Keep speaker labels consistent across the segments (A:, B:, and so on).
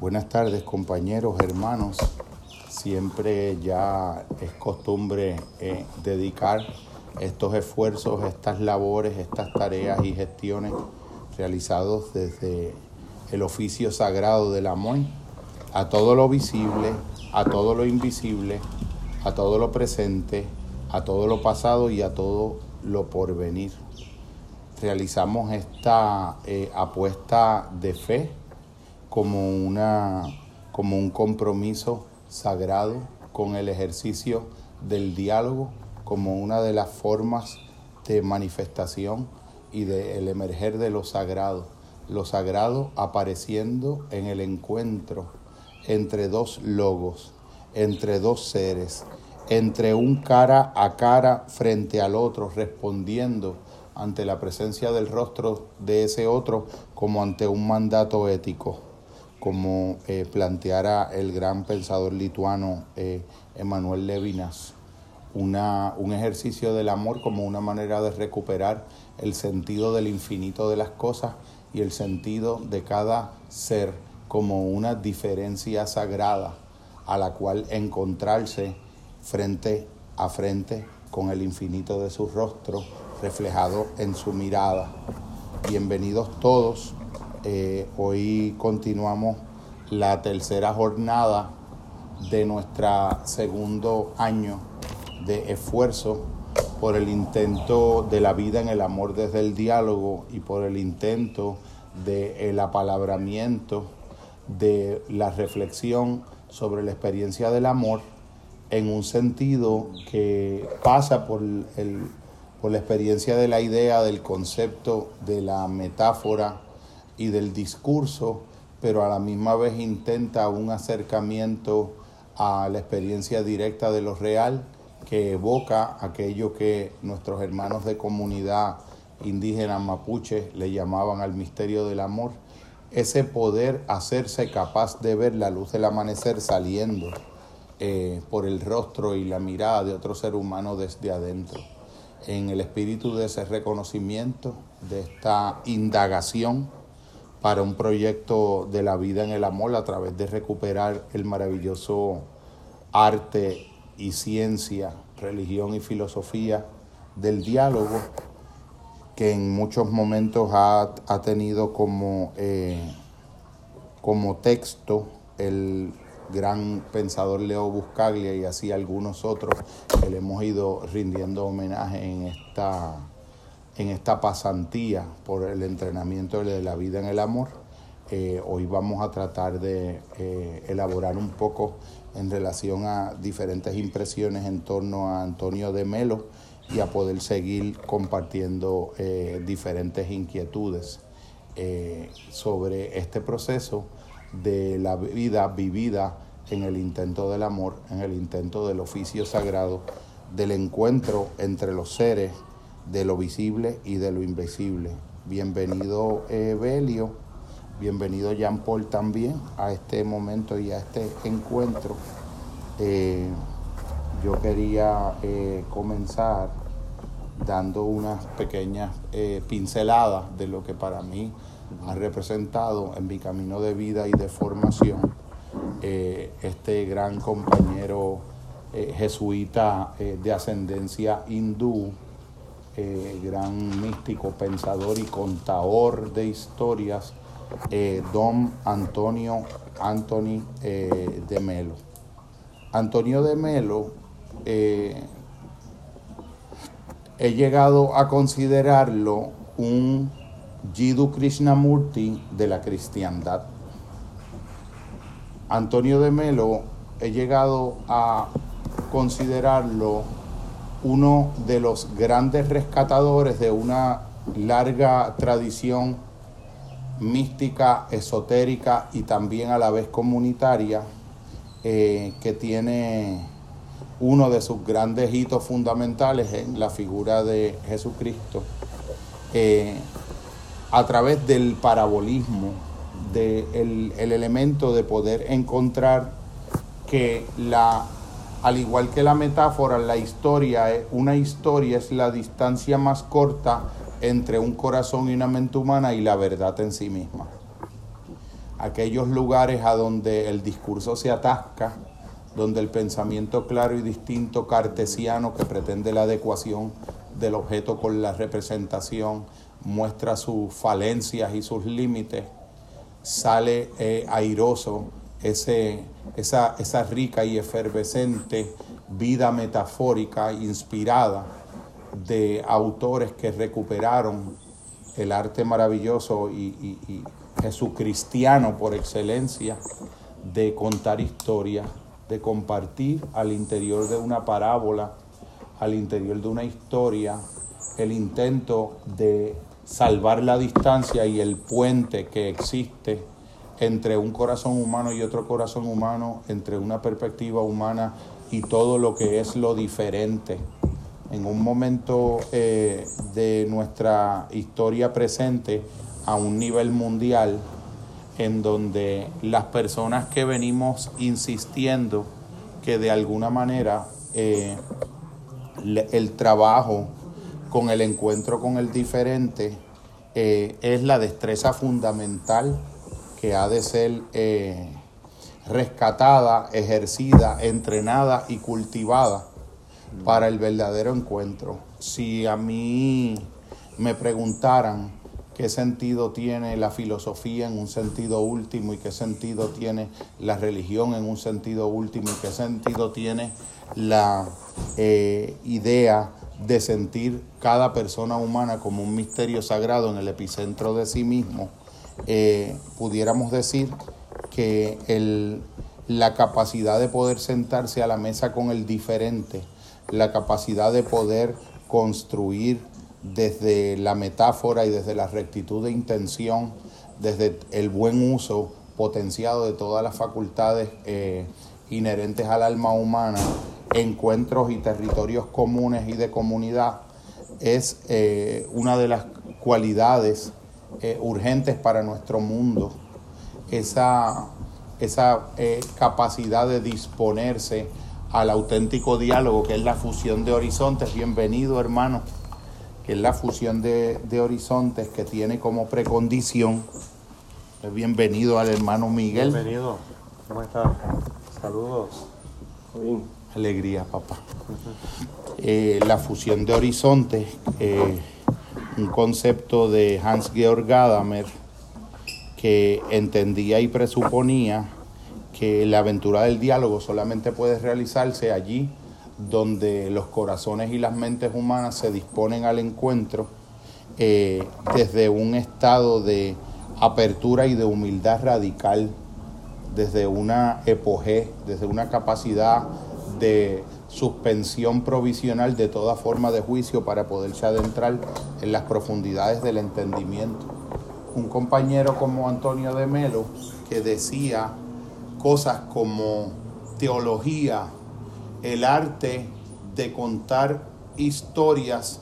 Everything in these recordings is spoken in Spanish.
A: Buenas tardes compañeros, hermanos. Siempre ya es costumbre eh, dedicar estos esfuerzos, estas labores, estas tareas y gestiones realizados desde el oficio sagrado del amor a todo lo visible, a todo lo invisible, a todo lo presente, a todo lo pasado y a todo lo porvenir. Realizamos esta eh, apuesta de fe como, una, como un compromiso sagrado con el ejercicio del diálogo como una de las formas de manifestación y del emerger de lo sagrado. Lo sagrado apareciendo en el encuentro entre dos logos, entre dos seres, entre un cara a cara frente al otro, respondiendo ante la presencia del rostro de ese otro como ante un mandato ético como eh, planteara el gran pensador lituano eh, Emanuel Levinas, una, un ejercicio del amor como una manera de recuperar el sentido del infinito de las cosas y el sentido de cada ser como una diferencia sagrada a la cual encontrarse frente a frente con el infinito de su rostro reflejado en su mirada. Bienvenidos todos eh, hoy continuamos la tercera jornada de nuestro segundo año de esfuerzo por el intento de la vida en el amor desde el diálogo y por el intento del apalabramiento de la reflexión sobre la experiencia del amor en un sentido que pasa por, el, por la experiencia de la idea, del concepto, de la metáfora, y del discurso, pero a la misma vez intenta un acercamiento a la experiencia directa de lo real que evoca aquello que nuestros hermanos de comunidad indígena mapuche le llamaban al misterio del amor, ese poder hacerse capaz de ver la luz del amanecer saliendo eh, por el rostro y la mirada de otro ser humano desde adentro. En el espíritu de ese reconocimiento, de esta indagación, para un proyecto de la vida en el amor a través de recuperar el maravilloso arte y ciencia, religión y filosofía del diálogo que en muchos momentos ha, tenido como, eh, como texto el gran pensador Leo Buscaglia y así algunos otros que le hemos ido rindiendo homenaje en esta en esta pasantía por el entrenamiento de la vida en el amor. Eh, hoy vamos a tratar de eh, elaborar un poco en relación a diferentes impresiones en torno a Antonio de Melo y a poder seguir compartiendo eh, diferentes inquietudes sobre este proceso de la vida vivida en el intento del amor, en el intento del oficio sagrado, del encuentro entre los seres de lo visible y de lo invisible. Bienvenido eh, Belio, bienvenido Jean Paul también a este momento y a este encuentro. Eh, yo quería eh, comenzar dando unas pequeñas pinceladas de lo que para mí ha representado en mi camino de vida y de formación este gran compañero jesuita de ascendencia hindú, eh, gran místico, pensador y contador de historias, eh, don Antonio Anthony eh, de Melo. Antonio de Melo, he llegado a considerarlo un Jiddu Krishnamurti de la cristiandad. Antonio de Melo, he llegado a considerarlo uno de los grandes rescatadores de una larga tradición mística, esotérica y también a la vez comunitaria, eh, que tiene uno de sus grandes hitos fundamentales en la figura de Jesucristo, eh, a través del parabolismo, del el elemento de poder encontrar que la al igual que la metáfora, la historia, eh, una historia es la distancia más corta entre un corazón y una mente humana y la verdad en sí misma. aquellos lugares a donde el discurso se atasca, donde el pensamiento claro y distinto cartesiano que pretende la adecuación del objeto con la representación muestra sus falencias y sus límites, sale eh, airoso ese, esa, esa rica y efervescente vida metafórica inspirada de autores que recuperaron el arte maravilloso y, y, jesucristiano por excelencia de contar historias, de compartir al interior de una parábola, al interior de una historia, el intento de salvar la distancia y el puente que existe entre un corazón humano y otro corazón humano, entre una perspectiva humana y todo lo que es lo diferente. En un momento eh, de nuestra historia presente a un nivel mundial, en donde las personas que venimos insistiendo que de alguna manera eh, el trabajo con el encuentro con el diferente eh, es la destreza fundamental que ha de ser eh, rescatada, ejercida, entrenada y cultivada para el verdadero encuentro. Si a mí me preguntaran qué sentido tiene la filosofía en un sentido último y qué sentido tiene la religión en un sentido último y qué sentido tiene la eh, idea de sentir cada persona humana como un misterio sagrado en el epicentro de sí mismo, eh, pudiéramos decir que el, la capacidad de poder sentarse a la mesa con el diferente, la capacidad de poder construir desde la metáfora y desde la rectitud de intención, desde el buen uso potenciado de todas las facultades eh, inherentes al alma humana, encuentros y territorios comunes y de comunidad, es eh, una de las cualidades eh, urgentes para nuestro mundo. Esa, esa eh, capacidad de disponerse al auténtico diálogo, que es la fusión de horizontes. Bienvenido, hermano, que es la fusión de, horizontes que tiene como precondición. Bienvenido al hermano Miguel.
B: Bienvenido. ¿Cómo está? Saludos.
A: Bien. Alegría, papá. Eh, la fusión de horizontes, eh, un concepto de Hans-Georg Gadamer que entendía y presuponía que la aventura del diálogo solamente puede realizarse allí donde los corazones y las mentes humanas se disponen al encuentro eh, desde un estado de apertura y de humildad radical, desde una epogé, desde una capacidad de suspensión provisional de toda forma de juicio para poderse adentrar en las profundidades del entendimiento. Un compañero como Antonio de Melo que decía cosas como teología, el arte de contar historias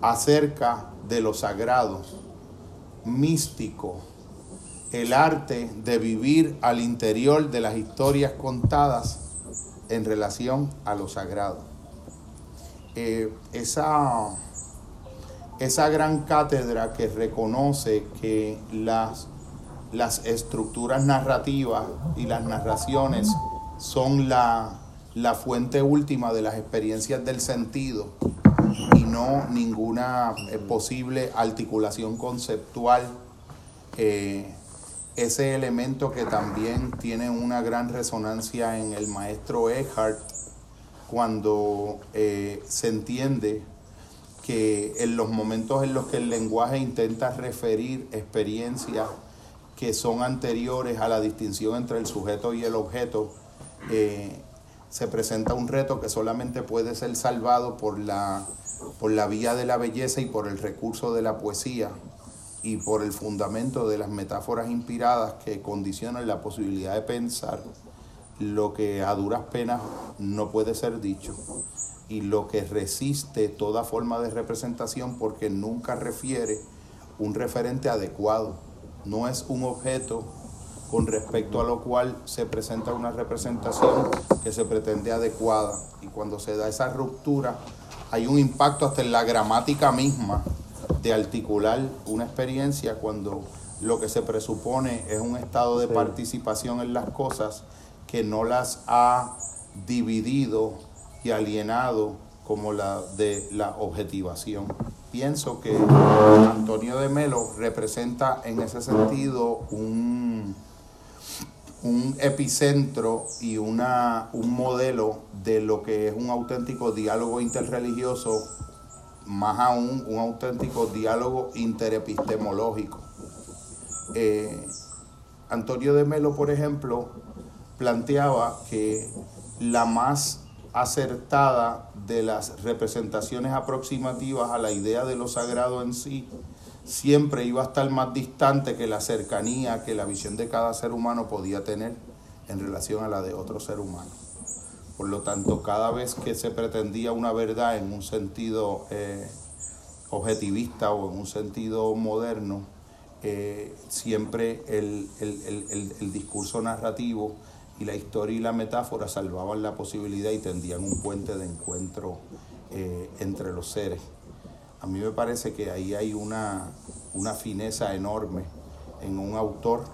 A: acerca de lo sagrado, místico, el arte de vivir al interior de las historias contadas en relación a lo sagrado. Eh, esa, esa gran cátedra que reconoce que las, las estructuras narrativas y las narraciones son la, fuente última de las experiencias del sentido y no ninguna eh, posible articulación conceptual. Eh, ese elemento que también tiene una gran resonancia en el maestro Eckhart cuando eh, se entiende que en los momentos en los que el lenguaje intenta referir experiencias que son anteriores a la distinción entre el sujeto y el objeto, eh, se presenta un reto que solamente puede ser salvado por la, por la vía de la belleza y por el recurso de la poesía y por el fundamento de las metáforas inspiradas que condicionan la posibilidad de pensar lo que a duras penas no puede ser dicho y lo que resiste toda forma de representación porque nunca refiere un referente adecuado. No es un objeto con respecto a lo cual se presenta una representación que se pretende adecuada. Y cuando se da esa ruptura, hay un impacto hasta en la gramática misma de articular una experiencia cuando lo que se presupone es un estado de participación en las cosas que no las ha dividido y alienado como la de la objetivación. Pienso que Antonio de Melo representa en ese sentido un, un epicentro y una, un modelo de lo que es un auténtico diálogo interreligioso, más aún un auténtico diálogo interepistemológico. Eh, Antonio de Melo, por ejemplo, planteaba que la más acertada de las representaciones aproximativas a la idea de lo sagrado en sí siempre iba a estar más distante que la cercanía que la visión de cada ser humano podía tener en relación a la de otro ser humano. Por lo tanto, cada vez que se pretendía una verdad en un sentido eh, objetivista o en un sentido moderno, eh, siempre el, el, discurso narrativo y la historia y la metáfora salvaban la posibilidad y tendían un puente de encuentro eh, entre los seres. A mí me parece que ahí hay una, una fineza enorme en un autor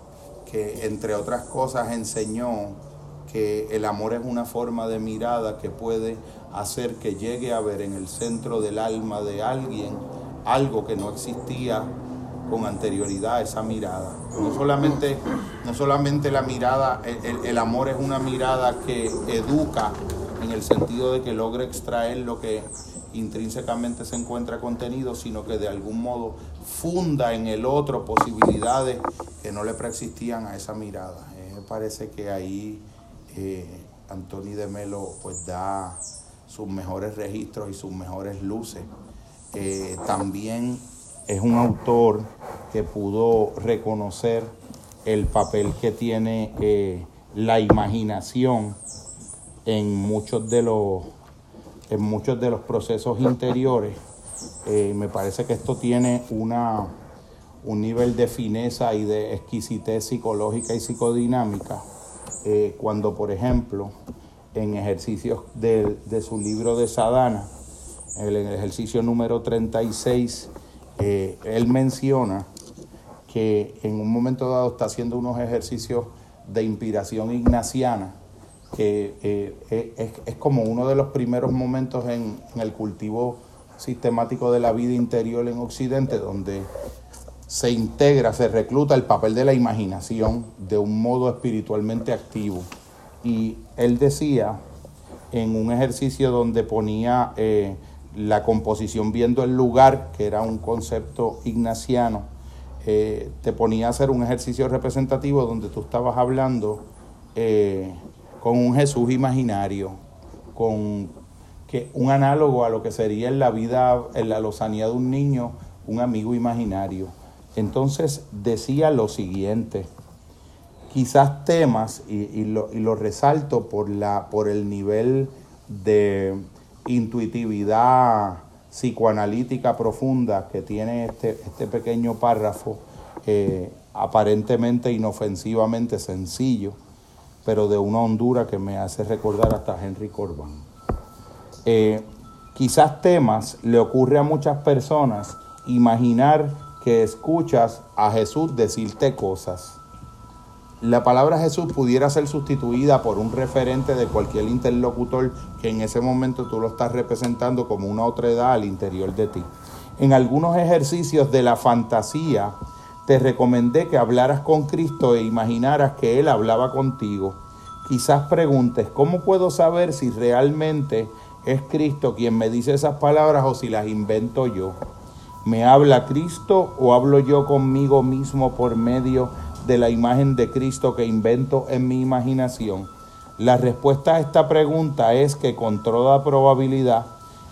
A: que, entre otras cosas, enseñó que el amor es una forma de mirada que puede hacer que llegue a ver en el centro del alma de alguien algo que no existía con anterioridad a esa mirada. No solamente, no solamente la mirada, el, amor es una mirada que educa en el sentido de que logra extraer lo que intrínsecamente se encuentra contenido, sino que de algún modo funda en el otro posibilidades que no le preexistían a esa mirada. Eh, parece que ahí eh, Antoni de Melo pues da sus mejores registros y sus mejores luces. Eh, también es un autor que pudo reconocer el papel que tiene eh, la imaginación en muchos de los en muchos de los procesos interiores eh, me parece que esto tiene una un nivel de fineza y de exquisitez psicológica y psicodinámica eh, cuando por ejemplo en ejercicios de, de su libro de Sadana en el ejercicio número 36 eh, él menciona que en un momento dado está haciendo unos ejercicios de inspiración ignaciana, que eh, es, como uno de los primeros momentos en, el cultivo sistemático de la vida interior en Occidente, donde se integra, se recluta el papel de la imaginación de un modo espiritualmente activo. Y él decía, en un ejercicio donde ponía eh, la composición viendo el lugar, que era un concepto ignaciano, eh, te ponía a hacer un ejercicio representativo donde tú estabas hablando eh, con un Jesús imaginario, con que un análogo a lo que sería en la vida, en la lozanía de un niño, un amigo imaginario. Entonces decía lo siguiente, quizás temas, y, lo, resalto por, el nivel de, intuitividad psicoanalítica profunda que tiene este, este pequeño párrafo, eh, aparentemente inofensivamente sencillo, pero de una hondura que me hace recordar hasta Henry Corbin. Eh, quizás temas le ocurre a muchas personas imaginar que escuchas a Jesús decirte cosas la palabra Jesús pudiera ser sustituida por un referente de cualquier interlocutor que en ese momento tú lo estás representando como una otra edad al interior de ti. En algunos ejercicios de la fantasía te recomendé que hablaras con Cristo e imaginaras que Él hablaba contigo. Quizás preguntes, ¿cómo puedo saber si realmente es Cristo quien me dice esas palabras o si las invento yo? ¿Me habla Cristo o hablo yo conmigo mismo por medio de la imagen de Cristo que invento en mi imaginación? La respuesta a esta pregunta es que con toda probabilidad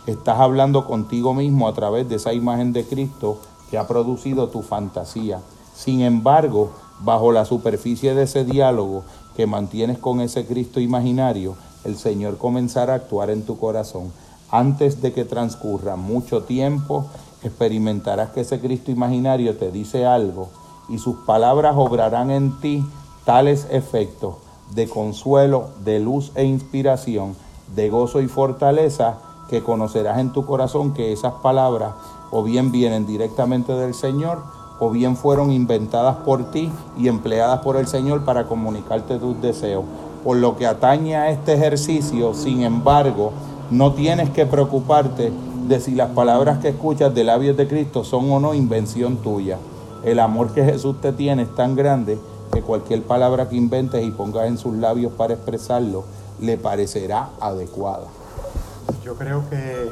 A: estás hablando contigo mismo a través de esa imagen de Cristo que ha producido tu fantasía. Sin embargo, bajo la superficie de ese diálogo que mantienes con ese Cristo imaginario, el Señor comenzará a actuar en tu corazón. Antes de que transcurra mucho tiempo, experimentarás que ese Cristo imaginario te dice algo y sus palabras obrarán en ti tales efectos de consuelo, de luz e inspiración, de gozo y fortaleza, que conocerás en tu corazón que esas palabras o bien vienen directamente del Señor o bien fueron inventadas por ti y empleadas por el Señor para comunicarte tus deseos. Por lo que atañe a este ejercicio, sin embargo, no tienes que preocuparte de si las palabras que escuchas de labios de Cristo son o no invención tuya. El amor que Jesús te tiene es tan grande que cualquier palabra que inventes y pongas en sus labios para expresarlo le parecerá adecuada.
B: Yo creo que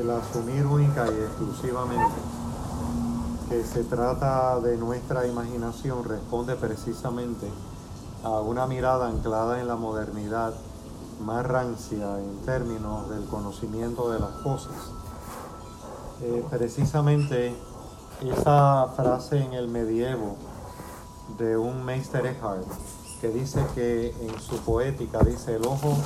B: el asumir única y exclusivamente que se trata de nuestra imaginación responde precisamente a una mirada anclada en la modernidad más rancia en términos del conocimiento de las cosas. Eh, precisamente esa frase en el medievo de un Meister Eckhart que dice que en su poética dice el ojo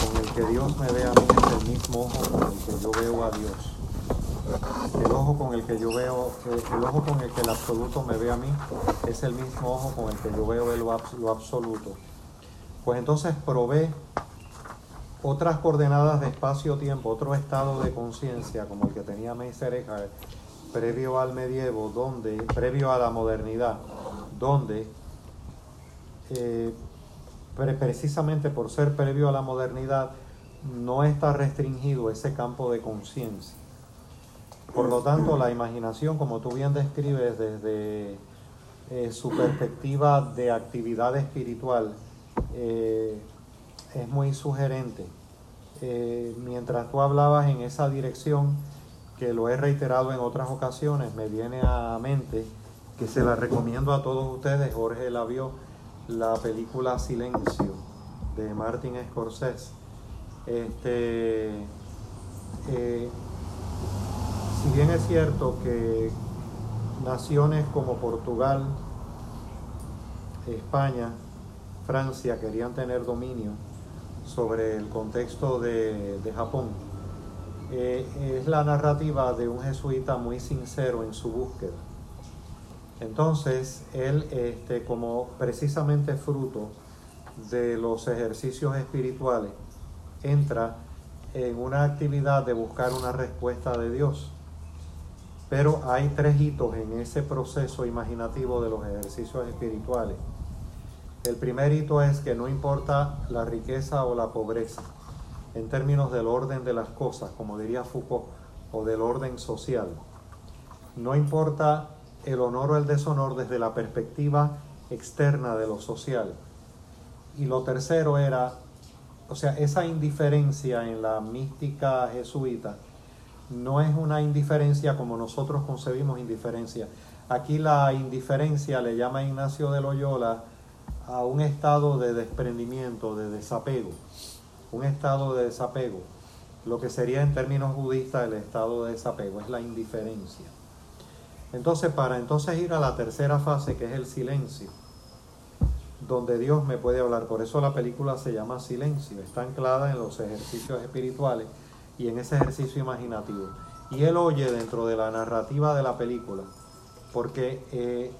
B: con el que Dios me ve a mí es el mismo ojo con el que yo veo a Dios. El ojo con el que yo veo, el, ojo con el que el absoluto me ve a mí es el mismo ojo con el que yo veo lo, lo absoluto. Pues entonces provee otras coordenadas de espacio-tiempo, otro estado de conciencia como el que tenía Meister Eckhart previo al medievo, donde, previo a la modernidad, donde eh, precisamente por ser previo a la modernidad no está restringido ese campo de conciencia. Por lo tanto, la imaginación, como tú bien describes desde eh, su perspectiva de actividad espiritual, eh, es muy sugerente. mientras tú hablabas en esa dirección, que lo he reiterado en otras ocasiones, me viene a mente que se la recomiendo a todos ustedes, Jorge la vio, la película Silencio de Martin Scorsese. Este, eh, si bien es cierto que naciones como Portugal, España, Francia querían tener dominio sobre el contexto de, Japón, eh, es la narrativa de un jesuita muy sincero en su búsqueda entonces, él, este, como precisamente fruto de los ejercicios espirituales, entra en una actividad de buscar una respuesta de Dios. Pero hay tres hitos en ese proceso imaginativo de los ejercicios espirituales. El primer hito es que no importa la riqueza o la pobreza, en términos del orden de las cosas, como diría Foucault, o del orden social. No importa el honor o el deshonor desde la perspectiva externa de lo social. Y lo tercero era, o sea, esa indiferencia en la mística jesuita no es una indiferencia como nosotros concebimos indiferencia. Aquí la indiferencia le llama Ignacio de Loyola a un estado de desprendimiento, de desapego, un estado de desapego, lo que sería en términos budistas el estado de desapego, es la indiferencia. Entonces, para entonces ir a la tercera fase, que es el silencio, donde Dios me puede hablar. Por eso la película se llama Silencio, está anclada en los ejercicios espirituales y en ese ejercicio imaginativo. Y él oye dentro de la narrativa de la película, porque eh,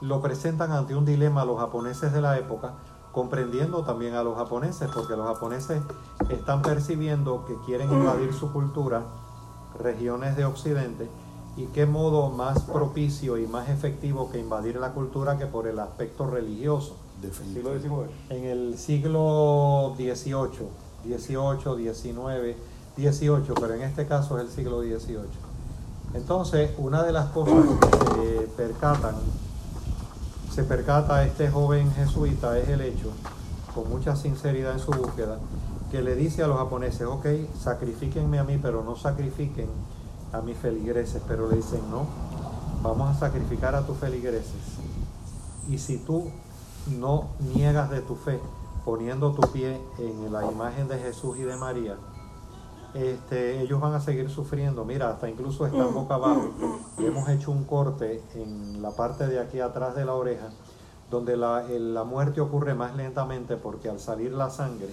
B: lo presentan ante un dilema los japoneses de la época, comprendiendo también a los japoneses, porque los japoneses están percibiendo que quieren invadir su cultura, regiones de Occidente, y qué modo más propicio y más efectivo que invadir la cultura que por el aspecto religioso. En el siglo XVIII, XVIII, XIX, XVIII, pero en este caso es el siglo XVIII. Entonces, una de las cosas que se percatan, se percata este joven jesuita es el hecho, con mucha sinceridad en su búsqueda, que le dice a los japoneses, ok, sacrifíquenme a mí, pero no sacrifiquen a mis feligreses, pero le dicen, no, vamos a sacrificar a tus feligreses. Y si tú no niegas de tu fe, poniendo tu pie en la imagen de Jesús y de María, este, ellos van a seguir sufriendo. Mira, hasta incluso están boca abajo. Hemos hecho un corte en la parte de aquí atrás de la oreja, donde la, la muerte ocurre más lentamente porque al salir la sangre,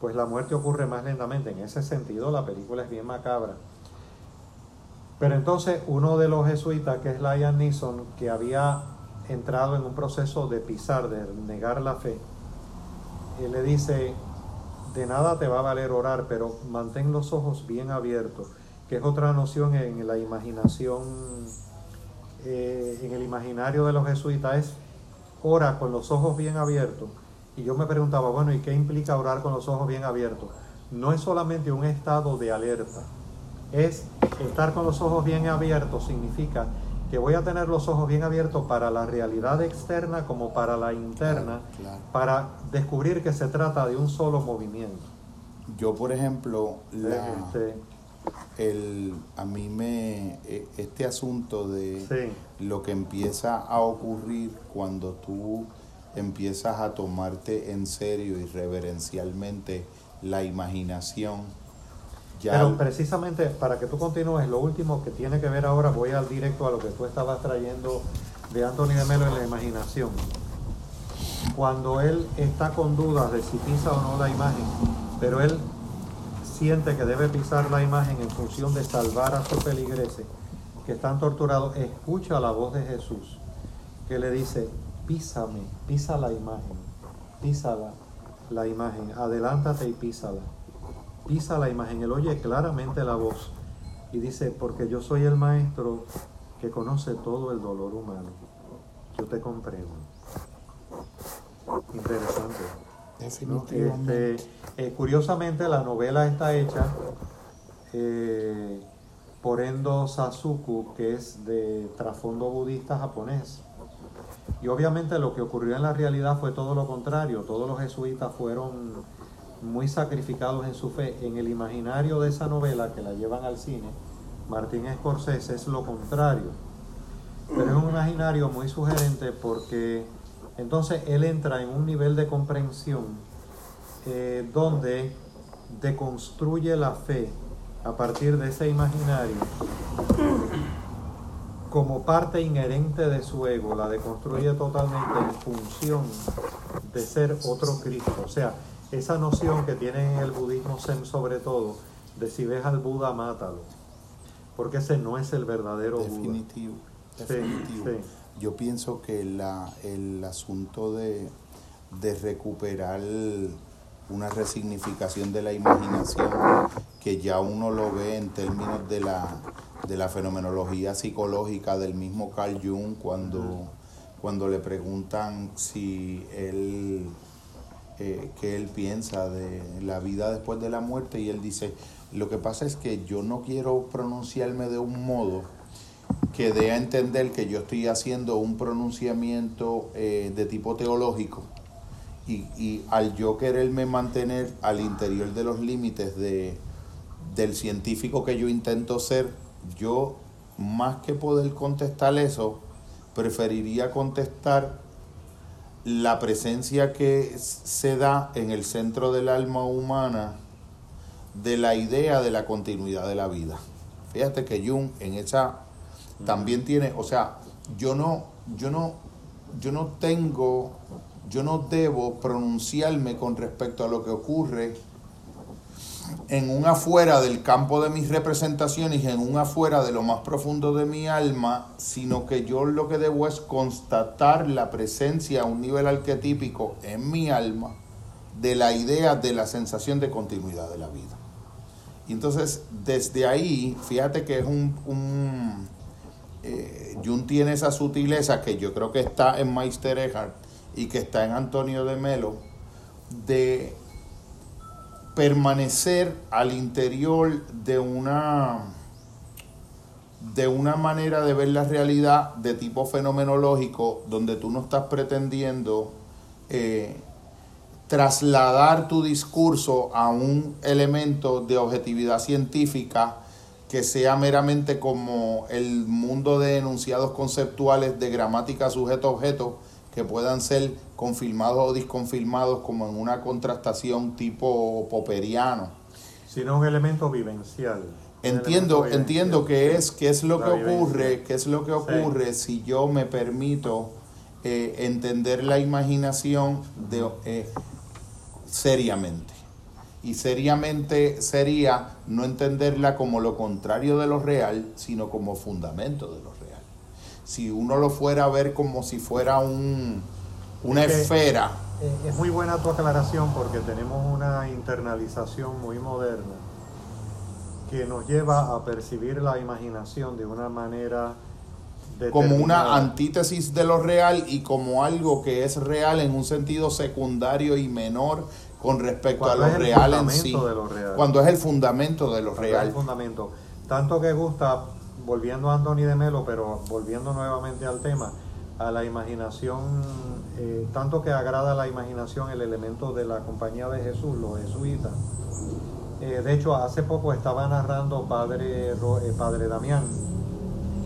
B: pues la muerte ocurre más lentamente. En ese sentido, la película es bien macabra pero entonces uno de los jesuitas, que es Lion Neeson, que había entrado en un proceso de pisar, de negar la fe, él le dice, de nada te va a valer orar, pero mantén los ojos bien abiertos, que es otra noción en la imaginación eh, en el imaginario de los jesuitas es ora con los ojos bien abiertos. Y yo me preguntaba, bueno, ¿y qué implica orar con los ojos bien abiertos? No es solamente un estado de alerta, es estar con los ojos bien abiertos, significa que voy a tener los ojos bien abiertos para la realidad externa como para la interna, para descubrir que se trata de un solo movimiento.
A: Yo, por ejemplo, este, el, a mí me, e, este asunto de lo que empieza a ocurrir cuando tú empiezas a tomarte en serio y reverencialmente la imaginación.
B: Ya Pero precisamente para que tú continúes, lo último que tiene que ver ahora, voy al directo a lo que tú estabas trayendo de Anthony de Melo en la imaginación. Cuando él está con dudas de si pisa o no la imagen, pero él siente que debe pisar la imagen en función de salvar a sus feligreses que están torturados, escucha la voz de Jesús que le dice, písame, pisa la imagen, písala la imagen, adelántate y písala, pisa la imagen. Él oye claramente la voz y dice, porque yo soy el maestro que conoce todo el dolor humano. Yo te comprendo. Interesante. Este, eh, curiosamente, la novela está hecha eh, por Endo Sasuku, que es de trasfondo budista japonés. Y obviamente lo que ocurrió en la realidad fue todo lo contrario. Todos los jesuitas fueron muy sacrificados en su fe. En el imaginario de esa novela que la llevan al cine, Martín Scorsese es lo contrario. Pero es un imaginario muy sugerente porque entonces él entra en un nivel de comprensión eh, donde deconstruye la fe a partir de ese imaginario como parte inherente de su ego, la deconstruye totalmente en función de ser otro Cristo. O sea, esa noción que tiene en el budismo Zen sobre todo, de si ves al Buda, mátalo. Porque ese no es el verdadero
A: definitivo,
B: Buda.
A: Definitivo. Yo pienso que la, el asunto de, de recuperar una resignificación de la imaginación que ya uno lo ve en términos de la, de la fenomenología psicológica del mismo Carl Jung cuando, cuando le preguntan si él eh, qué él piensa de la vida después de la muerte y él dice lo que pasa es que yo no quiero pronunciarme de un modo que dé a entender que yo estoy haciendo un pronunciamiento eh, de tipo teológico y, al yo quererme mantener al interior de los límites de, del científico que yo intento ser, yo más que poder contestar eso, preferiría contestar la presencia que se da en el centro del alma humana de la idea de la continuidad de la vida. Fíjate que Jung en esa también tiene, o sea, yo no, yo no, yo no tengo yo no debo pronunciarme con respecto a lo que ocurre en un afuera del campo de mis representaciones, en un afuera de lo más profundo de mi alma, sino que yo lo que debo es constatar la presencia a un nivel arquetípico en mi alma de la idea de la sensación de continuidad de la vida. Y entonces, desde ahí, fíjate que es un... eh, Jung tiene esa sutileza que yo creo que está en Meister Eckhart, y que está en Antonio de Melo, de permanecer al interior de una de una manera de ver la realidad de tipo fenomenológico donde tú no estás pretendiendo eh, trasladar tu discurso a un elemento de objetividad científica que sea meramente como el mundo de enunciados conceptuales de gramática sujeto-objeto, que puedan ser confirmados o disconfirmados como en una contrastación tipo poperiano.
B: Sino un elemento vivencial.
A: Entiendo, entiendo que es, que es lo que ocurre, que es lo que ocurre si yo me permito eh, entender la imaginación de, eh, seriamente. Y seriamente sería no entenderla como lo contrario de lo real, sino como fundamento de lo real si uno lo fuera a ver como si fuera un, una esfera.
B: Eh, es muy buena tu aclaración porque tenemos una internalización muy moderna que nos lleva a percibir la imaginación de una manera
A: como una antítesis de lo real y como algo que es real en un sentido secundario y menor con respecto
B: Cuando
A: a
B: es
A: lo real en sí.
B: real.
A: Cuando es el fundamento de lo
B: Cuando es el
A: real.
B: fundamento. Tanto que gusta, volviendo a Anthony de Melo, pero volviendo nuevamente al tema, a la imaginación, eh, tanto que agrada la imaginación el elemento de la compañía de Jesús, los jesuitas. Eh, de hecho, hace poco estaba narrando Padre, eh, Padre Damián,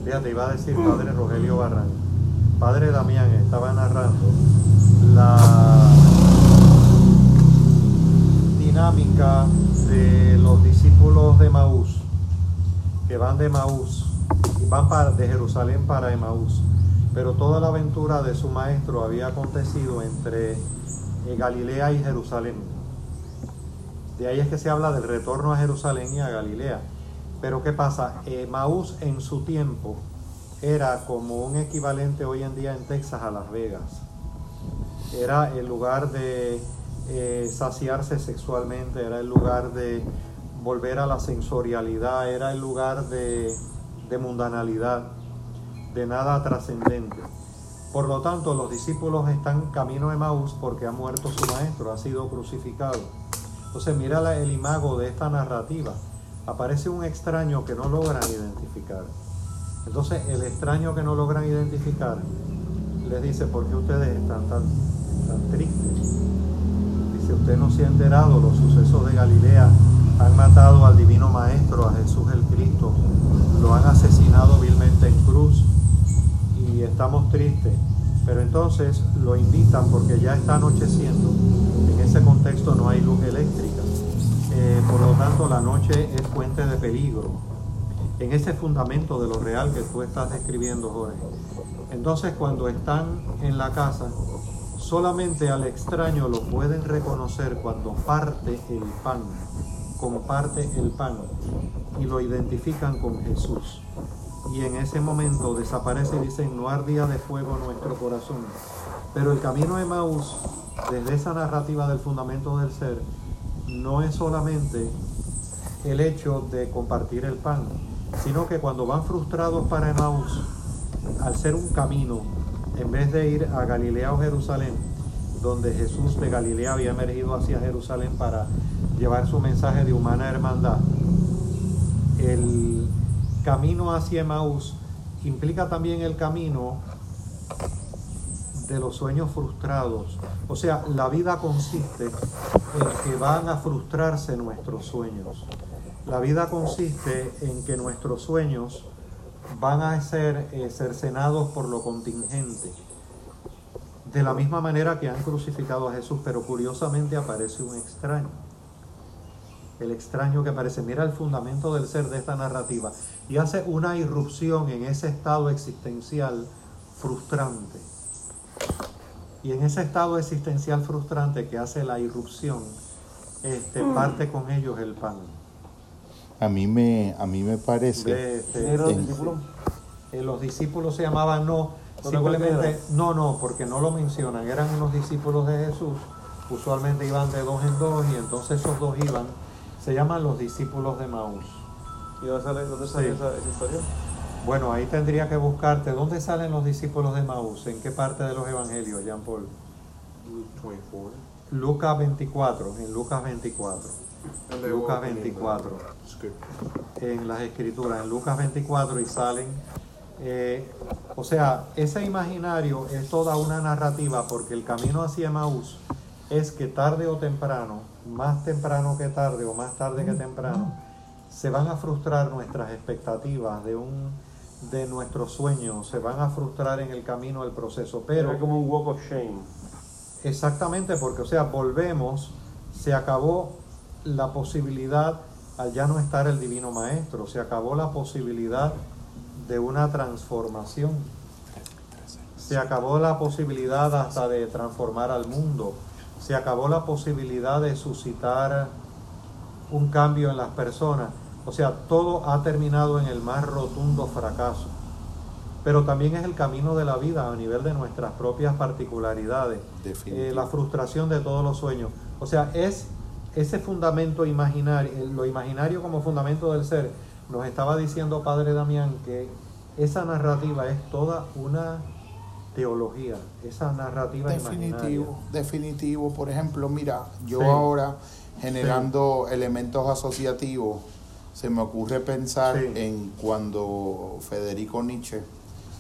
B: fíjate, iba a decir Padre Rogelio Barran. Padre Damián estaba narrando la dinámica de los discípulos de Maús, que van de Maús, van para, de Jerusalén para Emaús, pero toda la aventura de su maestro había acontecido entre eh, Galilea y Jerusalén. De ahí es que se habla del retorno a Jerusalén y a Galilea. Pero ¿qué pasa? Emaús en su tiempo era como un equivalente hoy en día en Texas a Las Vegas era el lugar de eh, saciarse sexualmente, era el lugar de volver a la sensorialidad, era el lugar de, de mundanalidad, de nada trascendente. Por lo tanto, los discípulos están camino de Maús porque ha muerto su maestro, ha sido crucificado. Entonces, mira el imago de esta narrativa. Aparece un extraño que no logran identificar. Entonces, el extraño que no logran identificar les dice, ¿por qué ustedes están tan, tan tristes? Dice, usted no se ha enterado, los sucesos de Galilea han matado al divino maestro, a Jesús el Cristo, lo han asesinado vilmente en cruz y estamos tristes. Pero entonces lo invitan porque ya está anocheciendo. En ese contexto no hay luz eléctrica. Eh, por lo tanto, la noche es fuente de peligro. En ese fundamento de lo real que tú estás describiendo, Jorge. Entonces, cuando están en la casa, solamente al extraño lo pueden reconocer cuando parte el pan, comparte el pan y lo identifican con Jesús. Y en ese momento desaparece y dicen, no ardía de fuego nuestro corazón. Pero el camino de Maús, desde esa narrativa del fundamento del ser, no es solamente el hecho de compartir el pan, sino que cuando van frustrados para Emaús, al ser un camino, en vez de ir a Galilea o Jerusalén, donde Jesús de Galilea había emergido hacia Jerusalén para llevar su mensaje de humana hermandad, el camino hacia Emaús implica también el camino de los sueños frustrados. O sea, la vida consiste en que van a frustrarse nuestros sueños. La vida consiste en que nuestros sueños van a ser eh, cercenados por lo contingente. De la misma manera que han crucificado a Jesús, pero curiosamente aparece un extraño. El extraño que aparece, mira el fundamento del ser de esta narrativa y hace una irrupción en ese estado existencial frustrante. Y en ese estado existencial frustrante que hace la irrupción, este, parte con ellos el pan.
A: A mí me, a mí me parece.
B: Ve, este, eh, los discípulos se llamaban no,
C: ¿No te acuerdas
B: simplemente, no, no, porque no lo mencionan, eran unos discípulos de Jesús, usualmente iban de dos en dos y entonces esos dos iban, se llaman los discípulos de Maús.
C: ¿Y dónde sale, dónde sale
B: Sí.
C: esa, esa historia?
B: Bueno, ahí tendría que buscarte, ¿dónde salen los discípulos de Maús? ¿En qué parte de los evangelios, Jean Paul?
C: 24.
B: Lucas 24, en Lucas 24.
C: And they
B: Lucas
C: walk in the
B: 24.
C: scripture.
B: en las escrituras, en Lucas 24 y salen. Eh, o sea, ese imaginario es toda una narrativa porque el camino hacia Maús es que tarde o temprano, más temprano que tarde o más tarde que temprano, se van a frustrar nuestras expectativas de un de nuestros sueños, se van a frustrar en el camino del proceso, pero
C: Era como un walk of shame.
B: Exactamente, porque, o sea, volvemos, se acabó la posibilidad, al ya no estar el Divino Maestro, se acabó la posibilidad de una transformación, se acabó la posibilidad hasta de transformar al mundo, se acabó la posibilidad de suscitar un cambio en las personas, o sea, todo ha terminado en el más rotundo fracaso. Pero también es el camino de la vida a nivel de nuestras propias particularidades, eh, la frustración de todos los sueños. O sea, es ese fundamento imaginario, eh, lo imaginario como fundamento del ser. Nos estaba diciendo Padre Damián que esa narrativa es toda una teología, esa narrativa
A: Definitivo,
B: imaginaria.
A: definitivo. Por ejemplo, mira, yo
B: Sí.
A: ahora generando elementos asociativos, se me ocurre pensar
B: Sí.
A: en cuando Federico Nietzsche,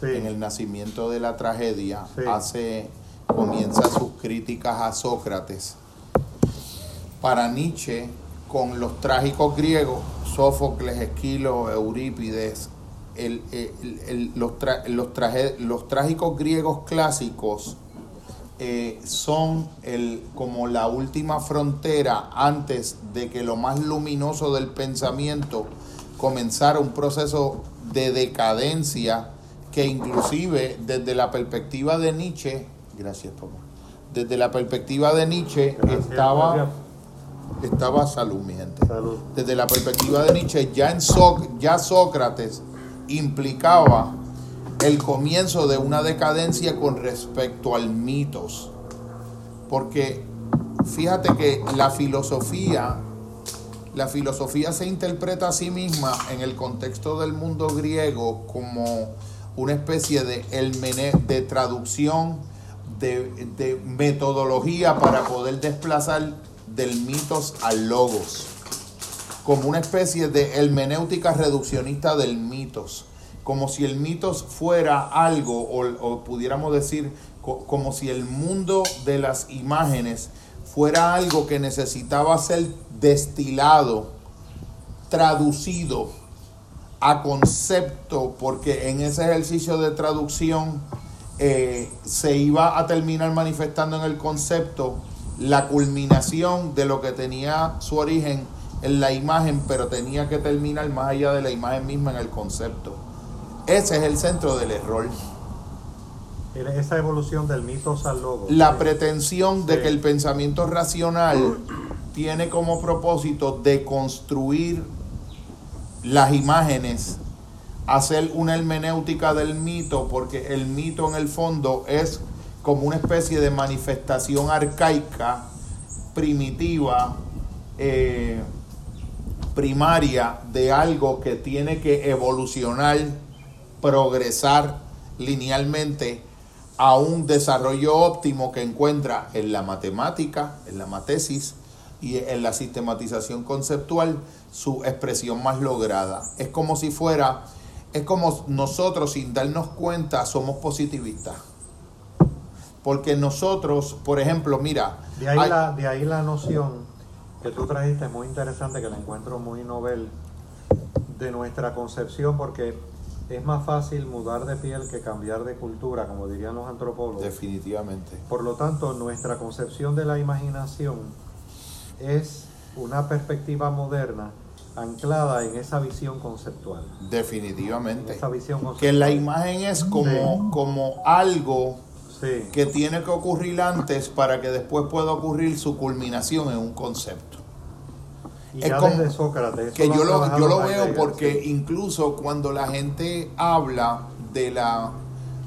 A: en el nacimiento de la tragedia, hace, comienza sus críticas a Sócrates. Para Nietzsche, con los trágicos griegos, Sófocles, Esquilo, Eurípides, el- el- el- los, tra- los traje- los trágicos griegos clásicos eh, son el, como la última frontera antes de que lo más luminoso del pensamiento comenzara un proceso de decadencia que inclusive desde la perspectiva de Nietzsche, gracias papá, desde la perspectiva de Nietzsche
B: Gracias,
A: estaba,
B: gracias.
A: Estaba salud mi gente
B: Salud.
A: desde la perspectiva de Nietzsche, ya, en ya Sócrates implicaba el comienzo de una decadencia con respecto al mitos. Porque fíjate que la filosofía, la filosofía se interpreta a sí misma en el contexto del mundo griego como una especie de, de traducción, de, de metodología para poder desplazar del mitos al logos como una especie de hermenéutica reduccionista del mitos, como si el mitos fuera algo, o, pudiéramos decir, co- como si el mundo de las imágenes fuera algo que necesitaba ser destilado, traducido a concepto, porque en ese ejercicio de traducción eh, se iba a terminar manifestando en el concepto la culminación de lo que tenía su origen en la imagen, pero tenía que terminar más allá de la imagen misma en el concepto. Ese es el centro del error.
B: Esa evolución del mitos al logo.
A: La
B: Sí.
A: pretensión de
B: Sí.
A: que el pensamiento racional tiene como propósito de construir las imágenes, hacer una hermenéutica del mito, porque el mito en el fondo es como una especie de manifestación arcaica, primitiva, eh, primaria de algo que tiene que evolucionar, progresar linealmente a un desarrollo óptimo que encuentra en la matemática, en la matesis y en la sistematización conceptual su expresión más lograda. Es como si fuera, es como nosotros sin darnos cuenta somos positivistas. Porque nosotros, por ejemplo, mira,
B: De ahí,
A: hay-
B: la, de ahí la noción que tú trajiste, muy interesante, que la encuentro muy novel, de nuestra concepción, porque es más fácil mudar de piel que cambiar de cultura, como dirían los antropólogos.
A: definitivamente.
B: Por lo tanto, nuestra concepción de la imaginación es una perspectiva moderna anclada en esa visión conceptual. En
A: Definitivamente.
B: esa visión conceptual.
A: Que la imagen es como,
B: Sí.
A: como algo
B: Sí.
A: que tiene que ocurrir antes para que después pueda ocurrir su culminación en un concepto.
B: Y
A: es
B: ya
A: como
B: desde Sócrates.
A: Que
B: lo
A: yo lo, yo lo veo
B: Heidegger,
A: porque
B: sí.
A: incluso cuando la gente habla de la,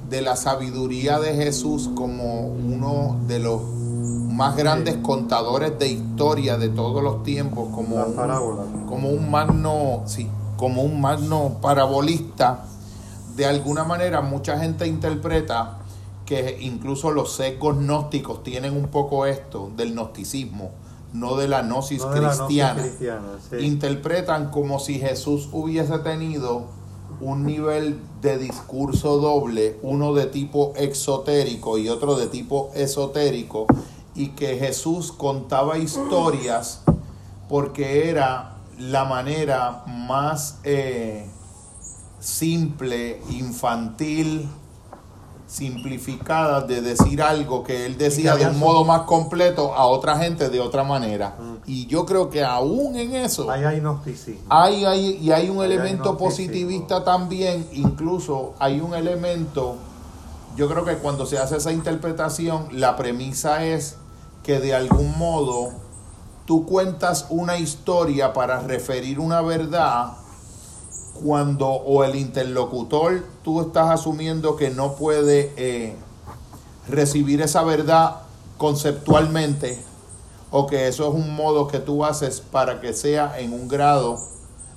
A: de la sabiduría de Jesús como uno de los más grandes
B: Sí.
A: contadores de historia de todos los tiempos, como un- como un magno, sí, como un magno parabolista, de alguna manera mucha gente interpreta que incluso los secos gnósticos tienen un poco esto del gnosticismo, no de la gnosis
B: No de la gnosis
A: cristiana.
B: cristiana, sí.
A: Interpretan como si Jesús hubiese tenido un nivel de discurso doble, uno de tipo exotérico y otro de tipo esotérico, y que Jesús contaba historias porque era la manera más eh, simple, infantil, simplificada de decir algo que él decía de un modo más completo a otra gente de otra manera.
B: Mm.
A: Y yo creo que aún en eso
B: hay
A: hay, hay- y hay un
B: hay
A: elemento positivista también, incluso hay un elemento, yo creo que cuando se hace esa interpretación, la premisa es que de algún modo tú cuentas una historia para referir una verdad cuando o el interlocutor tú estás asumiendo que no puede eh, recibir esa verdad conceptualmente o que eso es un modo que tú haces para que sea en un grado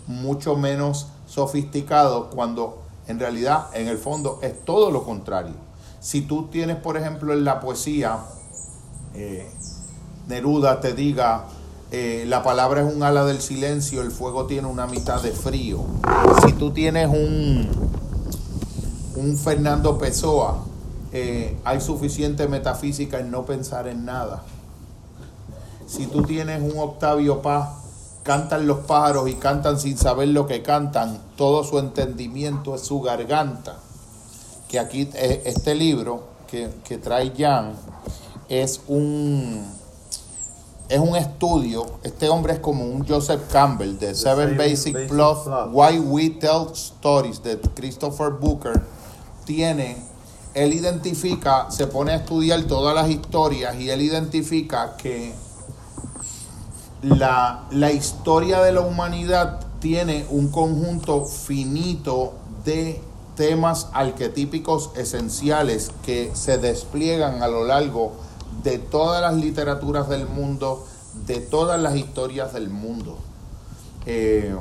A: mucho menos sofisticado cuando En realidad, en el fondo, es todo lo contrario. Si tú tienes, por ejemplo, en la poesía, eh, Neruda te diga, eh, la palabra es un ala del silencio, el fuego tiene una mitad de frío. Si tú tienes un, un Fernando Pessoa, eh, hay suficiente metafísica en no pensar en nada. Si tú tienes un Octavio Paz, cantan los pájaros y cantan sin saber lo que cantan, todo su entendimiento es su garganta. Que aquí eh, este libro que, que trae Jan es un es un estudio. Este hombre es como un Joseph Campbell de Seven
B: Seven
A: Basic,
B: Basic
A: Plus,
B: Plus.
A: Why We Tell Stories de Christopher Booker. Tiene, él identifica, se pone a estudiar todas las historias y él identifica que la, la historia de la humanidad tiene un conjunto finito de temas arquetípicos esenciales que se despliegan a lo largo de todas las literaturas del mundo, de todas las historias del mundo. Eh,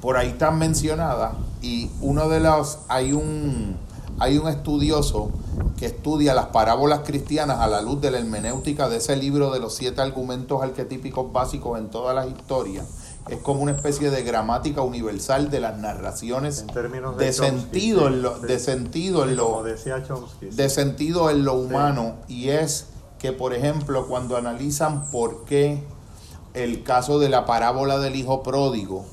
A: por ahí están mencionadas y uno de los hay un hay un estudioso que estudia las parábolas cristianas a la luz de la hermenéutica de ese libro de los siete argumentos arquetípicos básicos en todas las historias. Es como una especie de gramática universal de las narraciones
B: En términos de
A: de
B: Chomsky,
A: sentido
B: sí,
A: en lo,
B: sí.
A: de sentido en lo
B: decía Chomsky.
A: de sentido en lo humano y es que por ejemplo cuando analizan por qué el caso de la parábola del hijo pródigo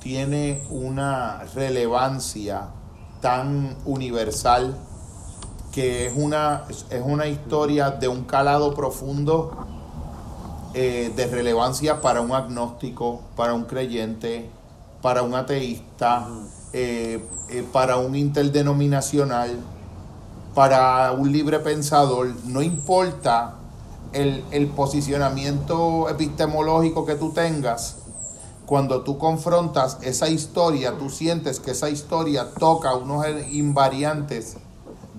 A: tiene una relevancia tan universal que es una, es una historia de un calado profundo eh, de relevancia para un agnóstico, para un creyente, para un ateísta, eh, eh, para un interdenominacional, para un libre pensador, no importa el, posicionamiento epistemológico que tú tengas, cuando tú confrontas esa historia, tú sientes que esa historia toca unos invariantes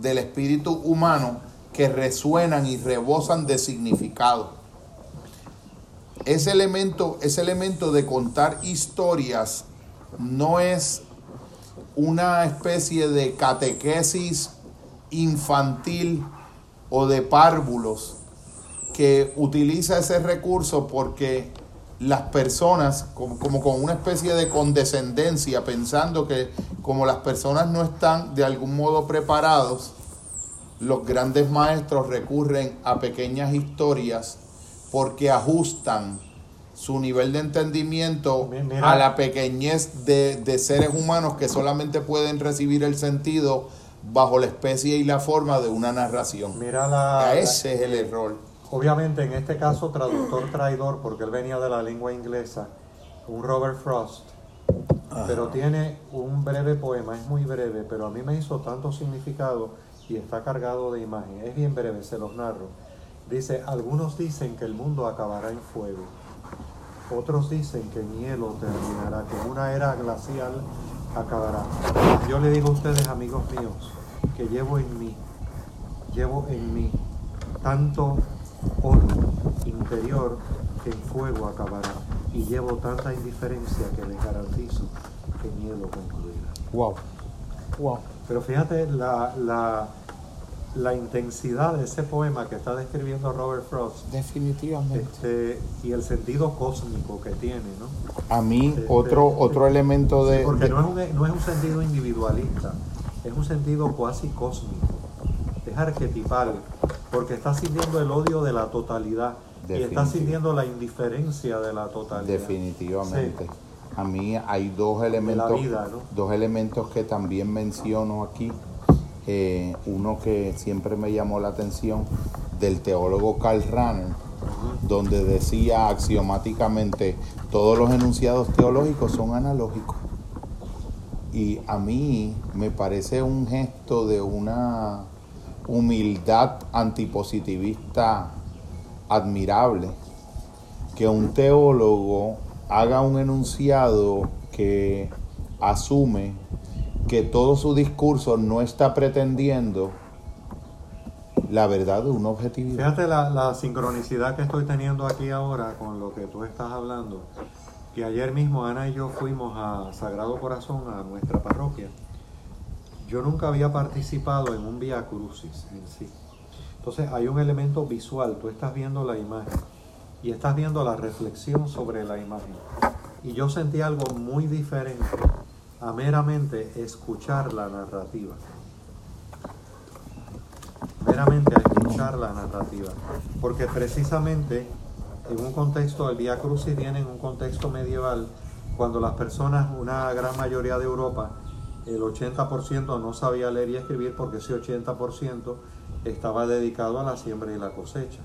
A: del espíritu humano que resuenan y rebosan de significado. Ese elemento, ese elemento de contar historias no es una especie de catequesis infantil o de párvulos que utiliza ese recurso porque las personas, como, como con una especie de condescendencia, pensando que como las personas no están de algún modo preparados, los grandes maestros recurren a pequeñas historias porque ajustan su nivel de entendimiento a la pequeñez de, de seres humanos que solamente pueden recibir el sentido bajo la especie y la forma de una narración.
B: Mira la,
A: ese es el error.
B: Obviamente, en este caso, traductor traidor, porque él venía de la lengua inglesa, un Robert Frost, pero tiene un breve poema, es muy breve, pero a mí me hizo tanto significado y está cargado de imagen. Es bien breve, se los narro. Dice, algunos dicen que el mundo acabará en fuego, otros dicen que en hielo terminará, que una era glacial acabará. Yo le digo a ustedes, amigos míos, que llevo en mí, llevo en mí tanto oro interior que en fuego acabará. Y llevo tanta indiferencia que les garantizo que hielo concluirá.
A: Wow. Wow.
B: Pero fíjate la, la, la intensidad de ese poema que está describiendo Robert Frost
A: Definitivamente.
B: este, y el sentido cósmico que tiene, ¿no?
A: A mí
B: Este,
A: otro otro elemento de,
B: porque
A: de-
B: no, es un, no es un sentido individualista, es un sentido cuasi cósmico, es arquetipal, porque está sintiendo el odio de la totalidad y está sintiendo la indiferencia de la totalidad.
A: definitivamente.
B: Sí.
A: A mí hay dos elementos
B: vida, ¿no?
A: dos elementos que también menciono aquí. Eh, uno que siempre me llamó la atención del teólogo Karl Rahner, donde decía axiomáticamente todos los enunciados teológicos son analógicos. Y a mí me parece un gesto de una humildad antipositivista admirable que un teólogo haga un enunciado que asume que todo su discurso no está pretendiendo la verdad de una objetividad.
B: Fíjate la, la sincronicidad que estoy teniendo aquí ahora con lo que tú estás hablando. Que ayer mismo Ana y yo fuimos a Sagrado Corazón, a nuestra parroquia, yo nunca había participado en un Via Crucis en sí. Entonces hay un elemento visual, tú estás viendo la imagen y estás viendo la reflexión sobre la imagen. Y yo sentí algo muy diferente a meramente escuchar la narrativa. Meramente a escuchar la narrativa. Porque precisamente en un contexto, el Via Crucis viene en un contexto medieval, cuando las personas, una gran mayoría de Europa, el 80% no sabía leer y escribir porque ese 80% estaba dedicado a la siembra y la cosecha.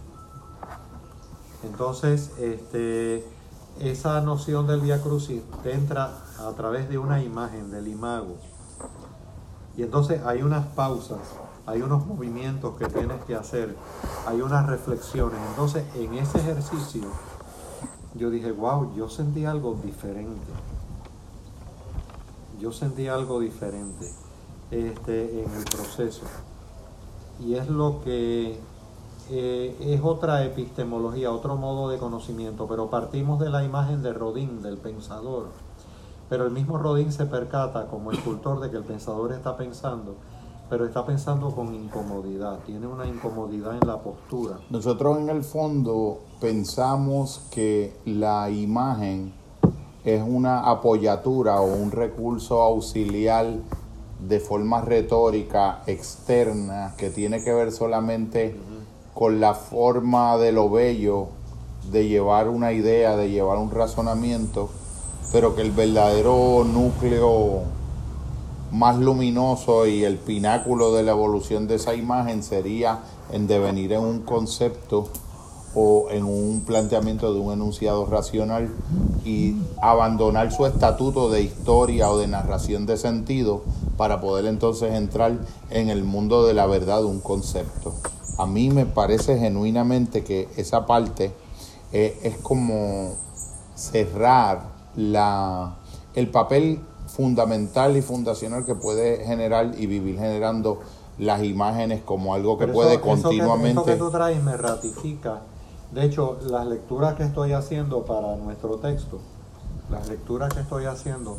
B: Entonces, este, esa noción del Via Crucis te entra a través de una imagen, del imago. Y entonces hay unas pausas, hay unos movimientos que tienes que hacer, hay unas reflexiones. Entonces, en ese ejercicio, yo dije, wow, yo sentí algo diferente. Yo sentí algo diferente este, en el proceso. Y es lo que eh, es otra epistemología, otro modo de conocimiento, pero partimos de la imagen de Rodin, del pensador. Pero el mismo Rodin se percata como escultor de que el pensador está pensando, pero está pensando con incomodidad, tiene una incomodidad en la postura.
A: Nosotros en el fondo pensamos que la imagen es una apoyatura o un recurso auxiliar de forma retórica externa que tiene que ver solamente con la forma de lo bello de llevar una idea, de llevar un razonamiento, pero que el verdadero núcleo más luminoso y el pináculo de la evolución de esa imagen sería en devenir en un concepto o en un planteamiento de un enunciado racional y abandonar su estatuto de historia o de narración de sentido para poder entonces entrar en el mundo de la verdad de un concepto. A mí me parece genuinamente que esa parte eh, es como cerrar la, el papel fundamental y fundacional que puede generar y vivir generando las imágenes como algo que
B: Pero
A: puede
B: eso- eso que-
A: continuamente...
B: Eso que, tú traes me ratifica. De hecho, las lecturas que estoy haciendo para nuestro texto, las lecturas que estoy haciendo,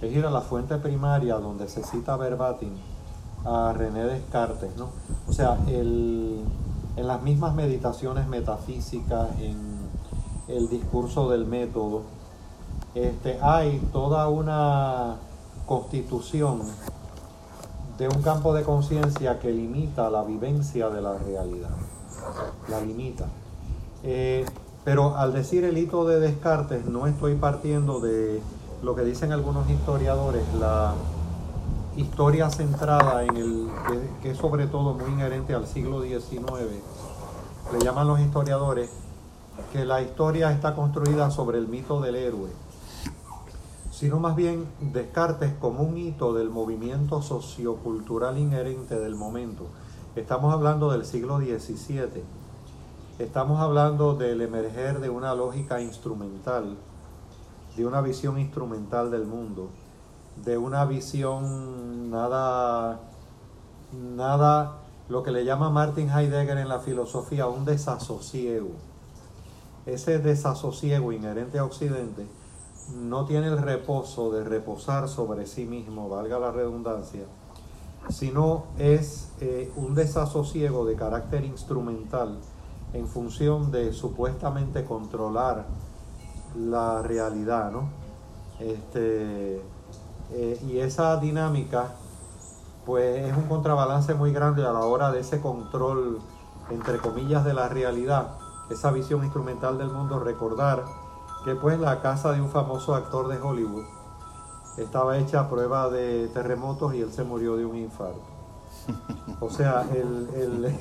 B: es ir a la fuente primaria donde se cita verbatim a René Descartes, ¿no? O sea, el- en las mismas meditaciones metafísicas, en el discurso del método, este, hay toda una constitución de un campo de conciencia que limita la vivencia de la realidad. La limita. Eh, pero al decir el hito de Descartes, no estoy partiendo de lo que dicen algunos historiadores, la historia centrada en el, que, que es sobre todo muy inherente al siglo XIX. Le llaman los historiadores que la historia está construida sobre el mito del héroe sino más bien Descartes como un hito del movimiento sociocultural inherente del momento. Estamos hablando del siglo XVII, estamos hablando del emerger de una lógica instrumental, de una visión instrumental del mundo, de una visión nada, nada, lo que le llama Martin Heidegger en la filosofía, un desasosiego. Ese desasosiego inherente a Occidente no tiene el reposo de reposar sobre sí mismo, valga la redundancia, sino es eh, un desasosiego de carácter instrumental en función de supuestamente controlar la realidad, ¿no? Este, eh, y esa dinámica, pues es un contrabalance muy grande a la hora de ese control, entre comillas, de la realidad, esa visión instrumental del mundo, recordar que pues la casa de un famoso actor de Hollywood estaba hecha a prueba de terremotos y él se murió de un infarto. O sea, el, el,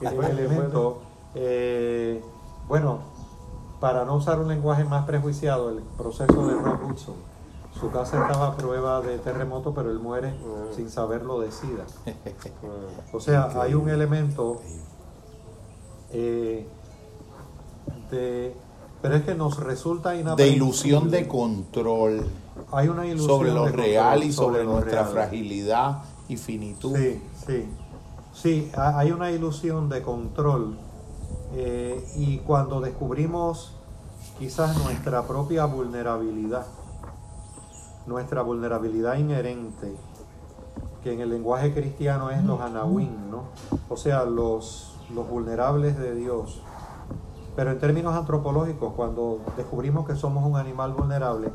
B: el elemento, eh, bueno, para no usar un lenguaje más prejuiciado, el proceso de Ron Hudson, su casa estaba a prueba de terremoto, pero él muere sin saberlo de SIDA. O sea, hay un elemento eh, de... Pero es que nos resulta
A: de ilusión de control
B: Hay una ilusión
A: sobre lo real y sobre, nuestra
B: real.
A: fragilidad y finitud.
B: Sí, sí. Sí, ha- hay una ilusión de control. eh, y cuando descubrimos quizás nuestra propia vulnerabilidad, nuestra vulnerabilidad inherente, que en el lenguaje cristiano es los anahuim, ¿no? O sea, los, los vulnerables de Dios. Pero en términos antropológicos, cuando descubrimos que somos un animal vulnerable,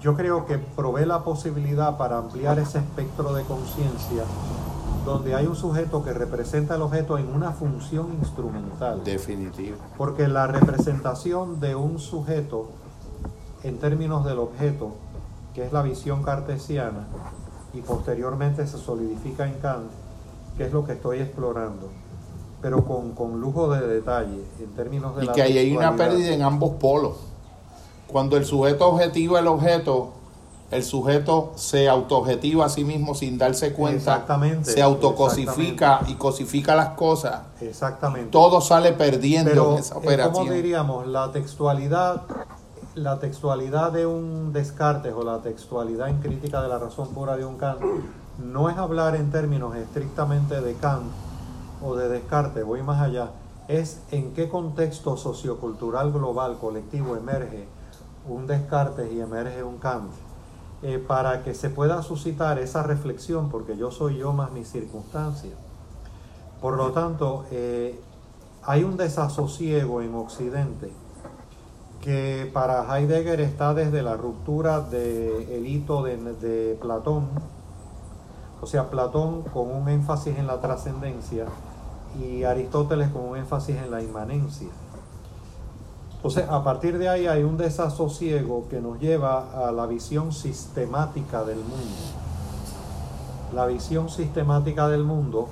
B: yo creo que provee la posibilidad para ampliar ese espectro de conciencia donde hay un sujeto que representa el objeto en una función instrumental.
A: Definitivo.
B: Porque la representación de un sujeto en términos del objeto, que es la visión cartesiana, y posteriormente se solidifica en Kant, que es lo que estoy explorando, pero con, con lujo de detalle en términos de
A: Y
B: la
A: que ahí hay una pérdida en ambos polos. Cuando el sujeto objetiva el objeto, el sujeto se autoobjetiva a sí mismo sin darse cuenta,
B: Exactamente,
A: se autocosifica y cosifica las cosas.
B: Exactamente.
A: Todo sale perdiendo
B: Pero,
A: en esa operación.
B: ¿cómo diríamos? La textualidad, la textualidad de un Descartes o la textualidad en crítica de la razón pura de un Kant no es hablar en términos estrictamente de Kant o de Descartes, voy más allá, es en qué contexto sociocultural global colectivo emerge un Descartes y emerge un Kant. eh, para que se pueda suscitar esa reflexión, porque yo soy yo más mis circunstancias. Por lo tanto, eh, hay un desasosiego en Occidente que para Heidegger está desde la ruptura del hito de, de Platón, o sea, Platón con un énfasis en la trascendencia y Aristóteles con un énfasis en la inmanencia. Entonces, a partir de ahí hay un desasosiego que nos lleva a la visión sistemática del mundo. La visión sistemática del mundo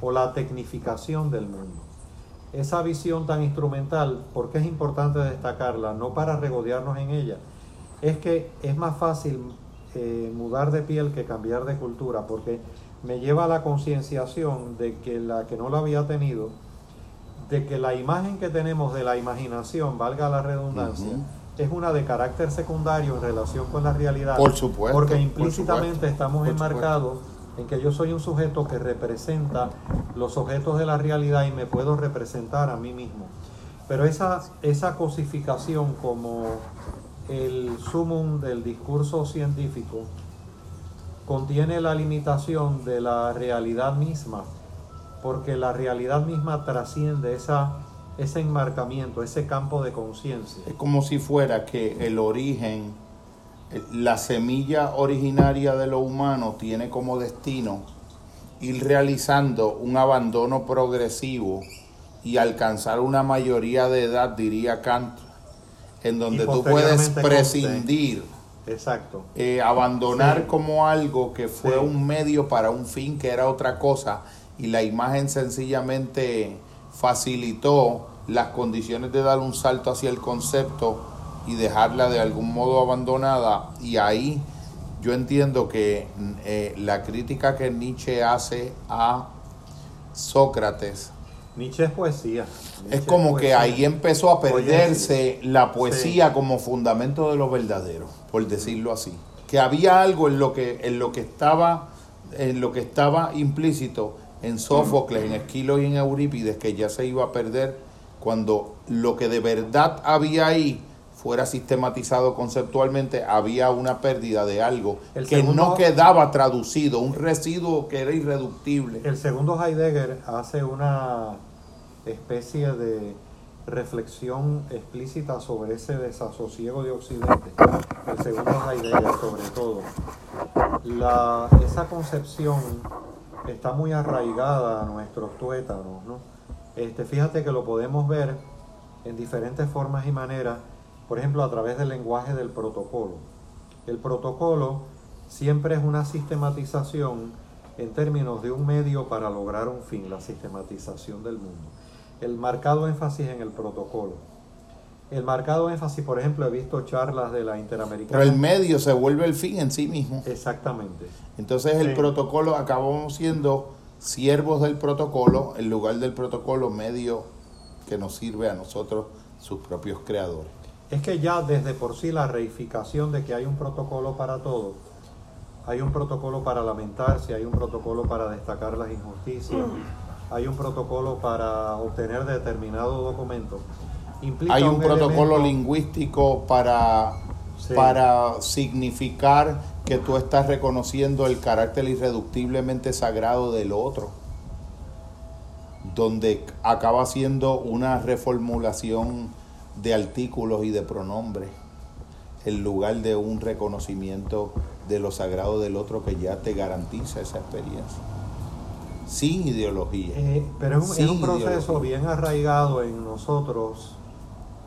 B: o la tecnificación del mundo. Esa visión tan instrumental, ¿por qué es importante destacarla? No para regodearnos en ella, es que es más fácil eh, mudar de piel que cambiar de cultura, porque me lleva a la concienciación de que la que no lo había tenido, de que la imagen que tenemos de la imaginación, valga la redundancia, es una de carácter secundario en relación con la realidad.
A: Por supuesto,
B: Porque
A: por
B: implícitamente
A: supuesto,
B: estamos enmarcados en que yo soy un sujeto que representa los objetos de la realidad y me puedo representar a mí mismo. Pero esa, esa cosificación como el sumum del discurso científico contiene la limitación de la realidad misma, porque la realidad misma trasciende esa, ese enmarcamiento, ese campo de conciencia.
A: Es como si fuera que el origen, el- la semilla originaria de lo humano tiene como destino ir realizando un abandono progresivo y alcanzar una mayoría de edad, diría Kant, en donde tú puedes prescindir,
B: Exacto.
A: eh, abandonar
B: Sí.
A: como algo que fue
B: Sí.
A: un medio para un fin que era otra cosa y la imagen sencillamente facilitó las condiciones de dar un salto hacia el concepto y dejarla de algún modo abandonada y ahí yo entiendo que eh, la crítica que Nietzsche hace a Sócrates
B: Nietzsche es poesía. Nietzsche
A: es como que
B: poesía.
A: ahí empezó a perderse la poesía
B: Sí.
A: como fundamento de lo verdadero, por decirlo así. Que había algo en lo que, en lo que estaba, en lo que estaba implícito en Sófocles, en Esquilo y en Eurípides, que ya se iba a perder cuando lo que de verdad había ahí fuera sistematizado conceptualmente, había una pérdida de algo
B: El
A: que
B: segundo-
A: no quedaba traducido, un residuo que era irreductible.
B: El segundo Heidegger hace una especie de reflexión explícita sobre ese desasosiego de Occidente. El segundo Heidegger, sobre todo. La, esa concepción está muy arraigada a nuestros tuétanos, ¿no? Este, fíjate que lo podemos ver en diferentes formas y maneras, por ejemplo, a través del lenguaje del protocolo. El protocolo siempre es una sistematización en términos de un medio para lograr un fin, la sistematización del mundo. El marcado énfasis en el protocolo. El marcado énfasis, por ejemplo, he visto charlas de la Interamericana.
A: Pero el medio se vuelve el fin en sí mismo.
B: Exactamente.
A: Entonces el
B: Sí.
A: protocolo acabamos siendo siervos del protocolo, en lugar del protocolo medio que nos sirve a nosotros, sus propios creadores.
B: Es que ya desde por sí la reificación de que hay un protocolo para todo, hay un protocolo para lamentarse, hay un protocolo para destacar las injusticias, hay un protocolo para obtener determinado documento. Implica
A: Hay un protocolo
B: elemento-
A: lingüístico para
B: Sí.
A: para significar que tú estás reconociendo el carácter irreductiblemente sagrado del otro, donde acaba siendo una reformulación de artículos y de pronombres en lugar de un reconocimiento de lo sagrado del otro que ya te garantiza esa experiencia. Sin ideología.
B: Eh, pero es un, es
A: Sin
B: un proceso
A: ideología.
B: bien arraigado en nosotros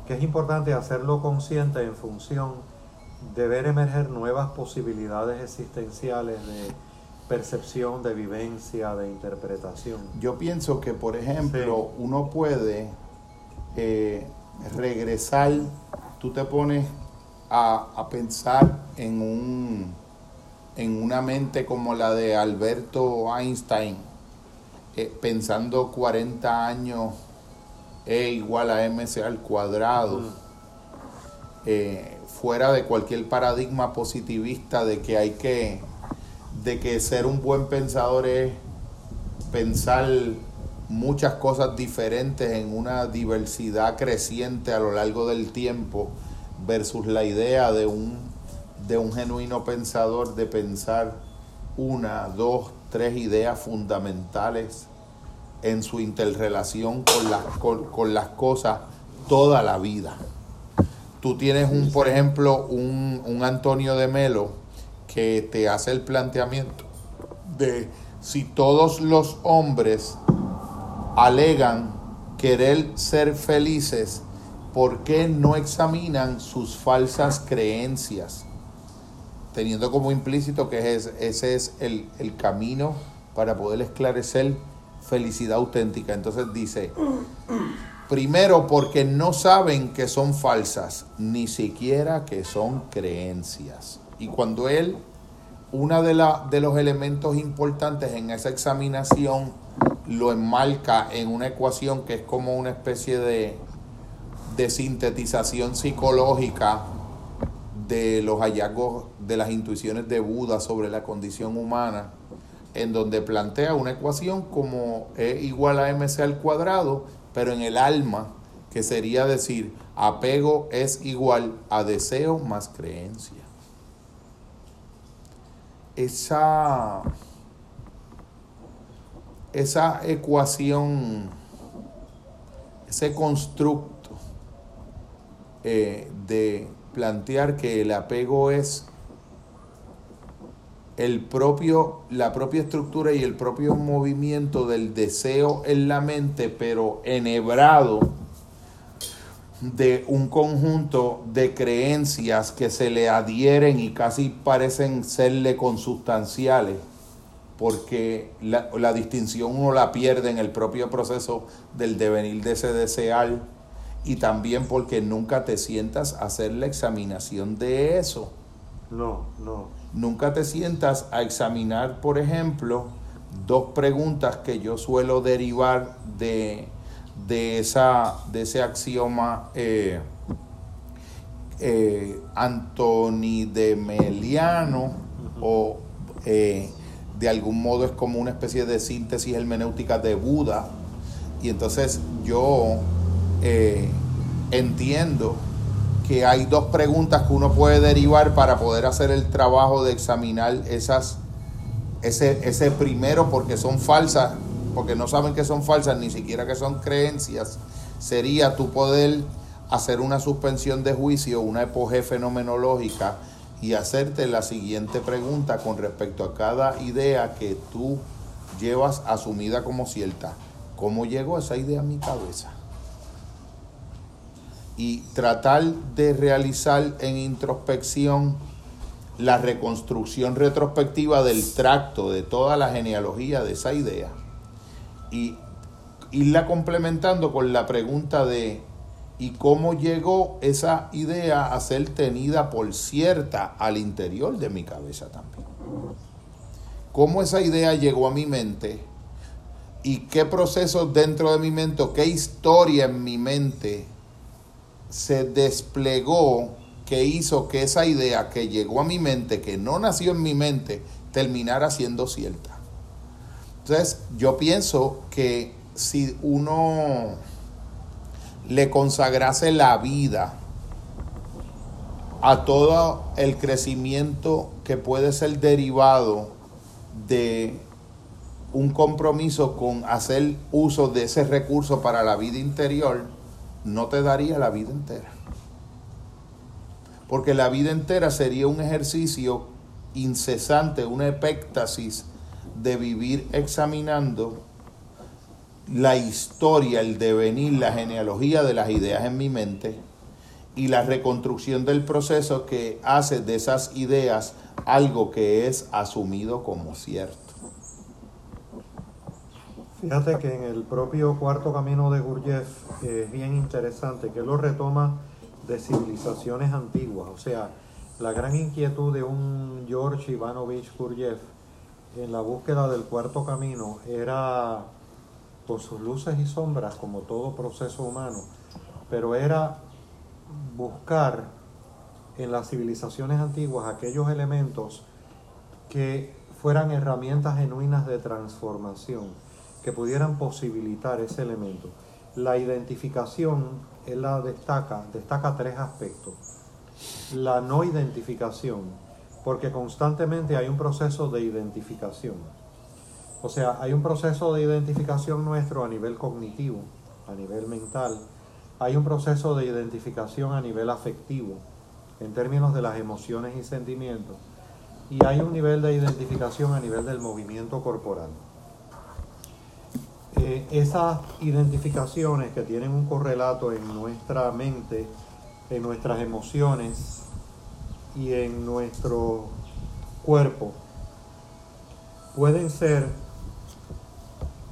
B: que es importante hacerlo consciente en función de ver emerger nuevas posibilidades existenciales de percepción, de vivencia, de interpretación.
A: Yo pienso que, por ejemplo, uno puede eh, regresar, tú te pones a, a pensar en, un, en una mente como la de Alberto Einstein, eh, pensando 40 años E igual a mc al cuadrado,
B: Mm.
A: eh, fuera de cualquier paradigma positivista de que hay que, de que ser un buen pensador es pensar muchas cosas diferentes en una diversidad creciente a lo largo del tiempo versus la idea de un, de un genuino pensador de pensar una, dos, tres ideas fundamentales en su interrelación con las, con, con las cosas toda la vida. Tú tienes un, por ejemplo, un, un Antonio de Melo que te hace el planteamiento de si todos los hombres alegan querer ser felices, ¿por qué no examinan sus falsas creencias? Teniendo como implícito que es- ese es el, el camino para poder esclarecer felicidad auténtica. Entonces dice, primero porque no saben que son falsas, ni siquiera que son creencias. Y cuando él uno de, de los elementos importantes en esa examinación lo enmarca en una ecuación que es como una especie de, sintetización psicológica de los hallazgos de las intuiciones de Buda sobre la condición humana, en donde plantea una ecuación como E igual a mc al cuadrado, pero en el alma, que sería decir, apego es igual a deseo más creencia. Esa, esa ecuación, ese constructo eh, de plantear que el apego es el propio, la propia estructura y el propio movimiento del deseo en la mente, pero enhebrado de un conjunto de creencias que se le adhieren y casi parecen serle consustanciales, porque la, la distinción uno la pierde en el propio proceso del devenir de ese desear y también porque nunca te sientas a hacer la examinación de eso.
B: No, no.
A: Nunca te sientas a examinar, por ejemplo, dos preguntas que yo suelo derivar de, de, esa, de ese axioma eh, eh, Antoni de Meliano, o eh, de algún modo es como una especie de síntesis hermenéutica de Buda. Y entonces yo eh, entiendo que hay dos preguntas que uno puede derivar para poder hacer el trabajo de examinar esas, ese, ese primero, porque son falsas, porque no saben que son falsas, ni siquiera que son creencias, sería tu poder hacer una suspensión de juicio, una epoge fenomenológica y hacerte la siguiente pregunta con respecto a cada idea que tú llevas asumida como cierta. ¿Cómo llegó esa idea a mi cabeza? y tratar de realizar en introspección la reconstrucción retrospectiva del tracto de toda la genealogía de esa idea y irla complementando con la pregunta de ¿y cómo llegó esa idea a ser tenida por cierta al interior de mi cabeza también? ¿Cómo esa idea llegó a mi mente? ¿Y qué procesos dentro de mi mente, qué historia en mi mente se desplegó que hizo que esa idea que llegó a mi mente, que no nació en mi mente, terminara siendo cierta. Entonces, yo pienso que si uno le consagrase la vida a todo el crecimiento que puede ser derivado de un compromiso con hacer uso de ese recurso para la vida interior, no te daría la vida entera. Porque la vida entera sería un ejercicio incesante, una epéctasis de vivir examinando la historia, el devenir, la genealogía de las ideas en mi mente y la reconstrucción del proceso que hace de esas ideas algo que es asumido como cierto.
B: Fíjate que en el propio cuarto camino de Gurdjieff es bien interesante que lo retoma de civilizaciones antiguas, o sea, la gran inquietud de un George Ivanovich Gurdjieff en la búsqueda del cuarto camino era con sus luces y sombras como todo proceso humano, pero era buscar en las civilizaciones antiguas aquellos elementos que fueran herramientas genuinas de transformación, que pudieran posibilitar ese elemento. La identificación, él la destaca, destaca tres aspectos. La no identificación, porque constantemente hay un proceso de identificación. O sea, hay un proceso de identificación nuestro a nivel cognitivo, a nivel mental, hay un proceso de identificación a nivel afectivo, en términos de las emociones y sentimientos, y hay un nivel de identificación a nivel del movimiento corporal. Eh, esas identificaciones que tienen un correlato en nuestra mente, en nuestras emociones y en nuestro cuerpo, pueden ser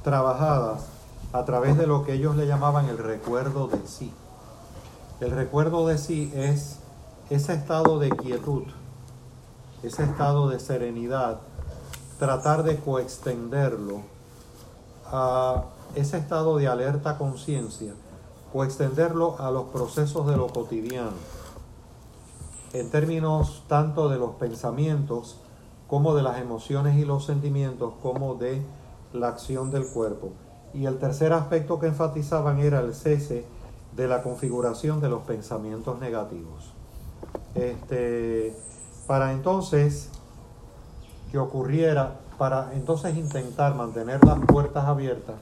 B: trabajadas a través de lo que ellos le llamaban el recuerdo de sí. El recuerdo de sí es ese estado de quietud, ese estado de serenidad, tratar de coextenderlo a ese estado de alerta conciencia, coextenderlo a los procesos de lo cotidiano, en términos tanto de los pensamientos como de las emociones y los sentimientos, como de la acción del cuerpo. Y el tercer aspecto que enfatizaban era el cese de la configuración de los pensamientos negativos. Este, para entonces que ocurriera, para entonces intentar mantener las puertas abiertas,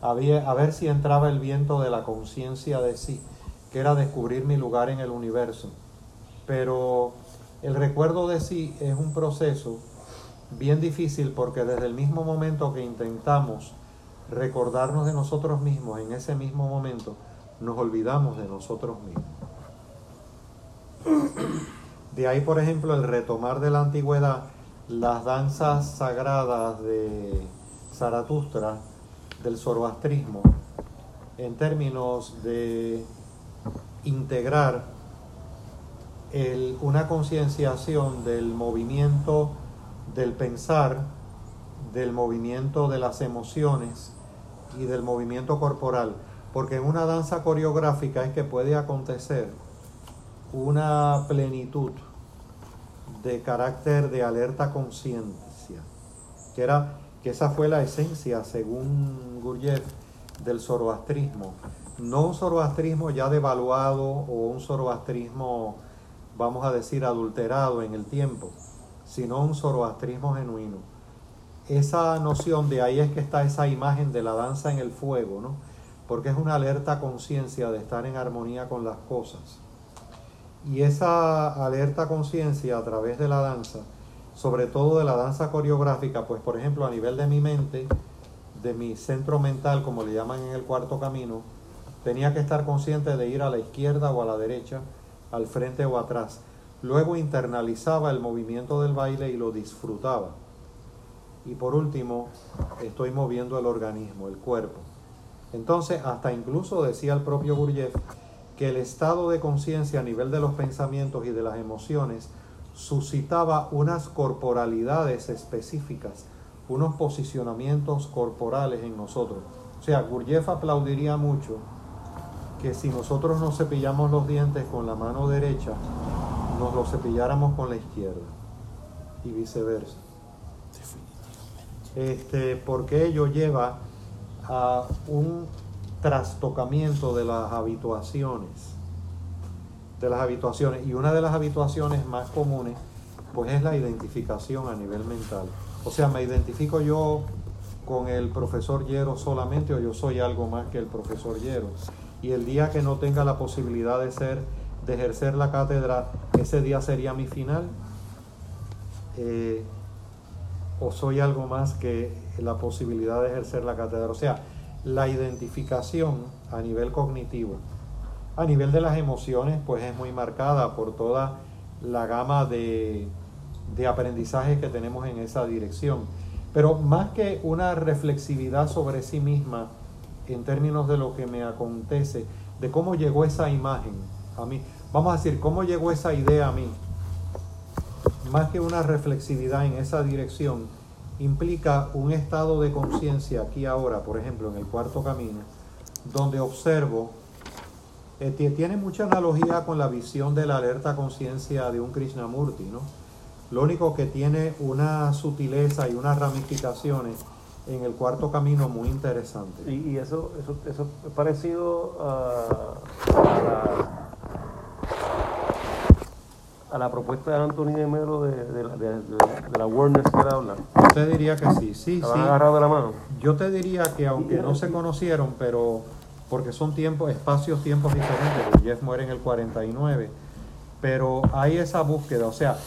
B: a ver si entraba el viento de la conciencia de sí, que era descubrir mi lugar en el universo. Pero el recuerdo de sí es un proceso bien difícil porque desde el mismo momento que intentamos recordarnos de nosotros mismos en ese mismo momento, nos olvidamos de nosotros mismos. De ahí, por ejemplo, el retomar de la antigüedad las danzas sagradas de Zaratustra, del zoroastrismo, en términos de integrar una concienciación del movimiento del pensar, del movimiento de las emociones y del movimiento corporal, porque en una danza coreográfica es que puede acontecer una plenitud de carácter de alerta conciencia, que era que esa fue la esencia, según Gurdjieff, del zoroastrismo. No un zoroastrismo ya devaluado o un zoroastrismo, vamos a decir, adulterado en el tiempo, sino un zoroastrismo genuino. Esa noción de ahí es que está esa imagen de la danza en el fuego, ¿no? Porque es una alerta conciencia de estar en armonía con las cosas. Y esa alerta conciencia a través de la danza, sobre todo de la danza coreográfica, pues por ejemplo a nivel de mi mente, de mi centro mental, como le llaman en el cuarto camino, tenía que estar consciente de ir a la izquierda o a la derecha, al frente o atrás. Luego internalizaba el movimiento del baile y lo disfrutaba. Y por último, estoy moviendo el organismo, el cuerpo. Entonces, hasta incluso decía el propio Gurdjieff que el estado de conciencia a nivel de los pensamientos y de las emociones suscitaba unas corporalidades específicas, unos posicionamientos corporales en nosotros. O sea, Gurdjieff aplaudiría mucho que si nosotros nos cepillamos los dientes con la mano derecha, nos lo cepilláramos con la izquierda y viceversa. Este, porque ello lleva a un trastocamiento de las habituaciones. de las habituaciones. Y una de las habituaciones más comunes, pues es la identificación a nivel mental. O sea, me identifico yo con el profesor Hierro solamente o yo soy algo más que el profesor Hierro. Y el día que no tenga la posibilidad de ser, de ejercer la cátedra, ese día sería mi final. Eh, o soy algo más que la posibilidad de ejercer la cátedra. O sea, la identificación a nivel cognitivo, a nivel de las emociones, pues es muy marcada por toda la gama de, de aprendizajes que tenemos en esa dirección. Pero más que una reflexividad sobre sí misma en términos de lo que me acontece, de cómo llegó esa imagen a mí, vamos a decir, cómo llegó esa idea a mí, más que una reflexividad en esa dirección, implica un estado de conciencia aquí ahora, por ejemplo, en el cuarto camino, donde observo, eh, tiene mucha analogía con la visión de la alerta conciencia de un Krishnamurti, ¿no? Lo único que tiene una sutileza y unas ramificaciones en el cuarto camino muy interesante.
C: Y, eso, eso, eso es parecido a, a la a la propuesta de Anthony de Melo de, de, la- de, de- de la awareness que habla.
B: Yo te diría que sí, sí,
C: ¿Se
B: sí.
C: agarrado de la mano?
B: Yo te diría que aunque no se conocieron, pero porque son tiempos, espacios, tiempos diferentes, Gurdjieff muere en el 49, pero hay esa búsqueda, o sea,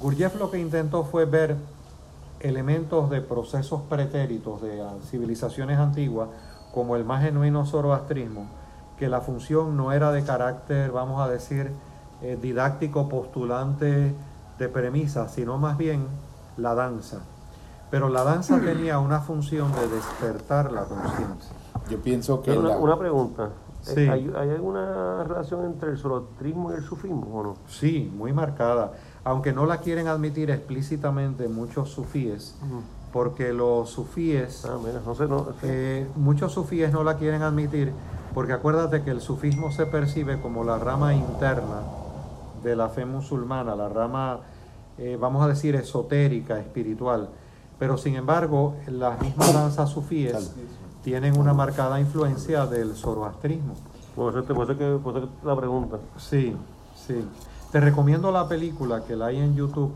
B: Gurdjieff lo que intentó fue ver elementos de procesos pretéritos de civilizaciones antiguas, como el más genuino zoroastrismo, que la función no era de carácter, vamos a decir, eh, didáctico, postulante de premisas, sino más bien la danza. Pero la danza tenía una función de despertar la conciencia.
A: Yo pienso que
C: Una,
A: la-
C: una pregunta. Eh,
B: Sí.
C: ¿Hay, hay alguna relación entre el zoroastrismo y el sufismo o no?
B: Sí, muy marcada, aunque no la quieren admitir explícitamente muchos sufíes, porque los sufíes,
C: Ah, mira, no sé, no. sí.
B: eh, muchos sufíes no la quieren admitir, porque acuérdate que el sufismo se percibe como la rama interna de la fe musulmana, la rama, eh, vamos a decir, esotérica, espiritual. Pero sin embargo, las mismas danzas sufíes tienen una marcada influencia del zoroastrismo.
C: Por eso, te- por eso que, por eso que la pregunta.
B: Sí, sí. Te recomiendo la película que la hay en YouTube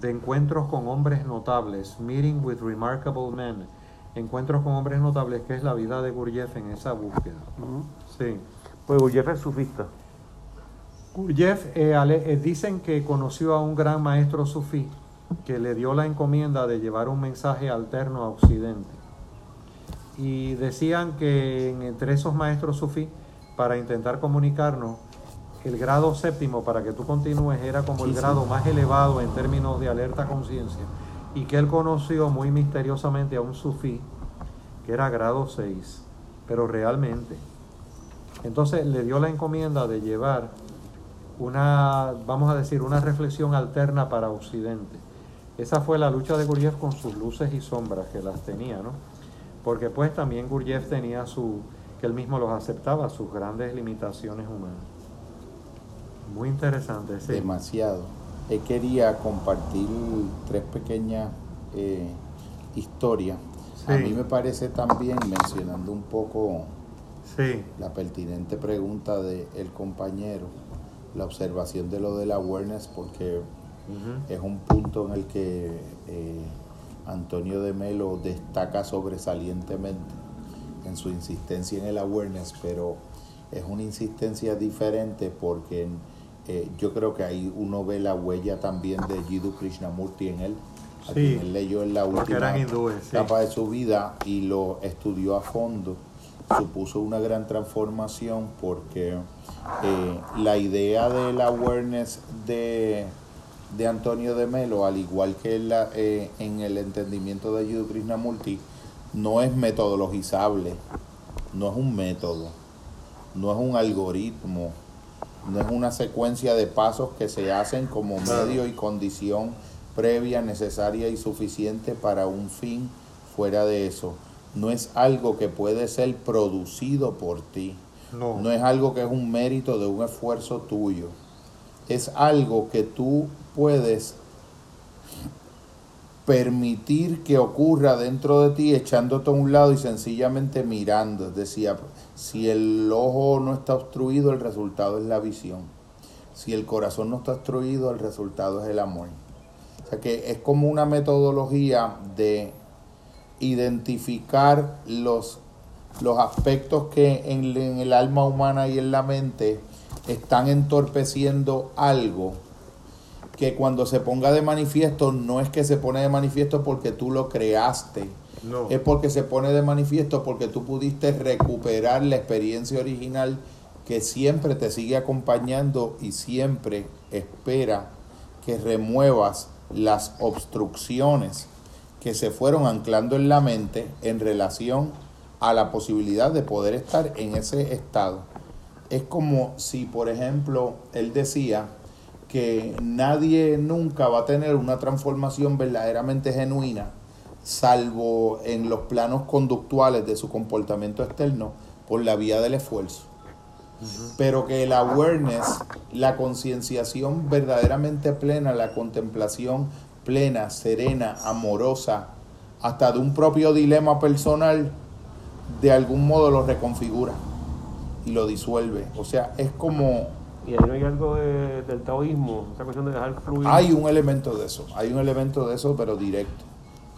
B: de Encuentros con Hombres Notables, Meeting with Remarkable Men. Encuentros con Hombres Notables, que es la vida de Gurdjieff en esa búsqueda. Sí.
C: Pues Gurdjieff es sufista.
B: Gurdjieff eh, ale- eh, dicen que conoció a un gran maestro sufí que le dio la encomienda de llevar un mensaje alterno a Occidente. Y decían que en- entre esos maestros sufí, para intentar comunicarnos, el grado séptimo, para que tú continúes, era como el grado más elevado en términos de alerta conciencia. Y que él conoció muy misteriosamente a un sufí que era grado 6, pero realmente. Entonces le dio la encomienda de llevar una, vamos a decir, una reflexión alterna para Occidente. Esa fue la lucha de Gurdjieff con sus luces y sombras que las tenía, ¿no? Porque pues también Gurdjieff tenía su, que él mismo los aceptaba, sus grandes limitaciones humanas. Muy interesante, sí.
A: demasiado. Él quería compartir tres pequeñas eh, historias. A mí me parece también, mencionando un poco
B: Sí,
A: la pertinente pregunta del compañero, la observación de lo de la awareness, porque es un punto en el que eh, Antonio de Melo destaca sobresalientemente en su insistencia en el awareness, pero es una insistencia diferente porque eh, yo creo que ahí uno ve la huella también de Jiddu Krishnamurti en él, a
B: Sí,
A: quien él leyó en la última
B: eran hindúes, sí.
A: etapa de su vida y lo estudió a fondo. Supuso una gran transformación porque eh, la idea del awareness de, de Antonio de Melo, al igual que la, eh, en el entendimiento de Jiddu Krishnamurti, no es metodologizable, no es un método, no es un algoritmo, no es una secuencia de pasos que se hacen como medio y condición previa, necesaria y suficiente para un fin fuera de eso. No es algo que puede ser producido por ti.
B: No.
A: No es algo que es un mérito de un esfuerzo tuyo. Es algo que tú puedes permitir que ocurra dentro de ti echándote a un lado y sencillamente mirando. Decir, si el ojo no está obstruido, el resultado es la visión. Si el corazón no está destruido, el resultado es el amor. O sea que es como una metodología de identificar los, los aspectos que en, en el alma humana y en la mente están entorpeciendo algo que cuando se ponga de manifiesto no es que se pone de manifiesto porque tú lo creaste,
B: No.
A: es porque se pone de manifiesto porque tú pudiste recuperar la experiencia original que siempre te sigue acompañando y siempre espera que remuevas las obstrucciones que se fueron anclando en la mente en relación a la posibilidad de poder estar en ese estado. Es como si, por ejemplo, él decía que nadie nunca va a tener una transformación verdaderamente genuina, salvo en los planos conductuales de su comportamiento externo, por la vía del esfuerzo. Pero que el awareness, la concienciación verdaderamente plena, la contemplación plena, serena, amorosa, hasta de un propio dilema personal, de algún modo lo reconfigura y lo disuelve. O sea, es como
C: Y ahí no hay algo de- del taoísmo, esa cuestión de dejar fluir.
A: hay un elemento de eso, hay un elemento de eso, pero directo.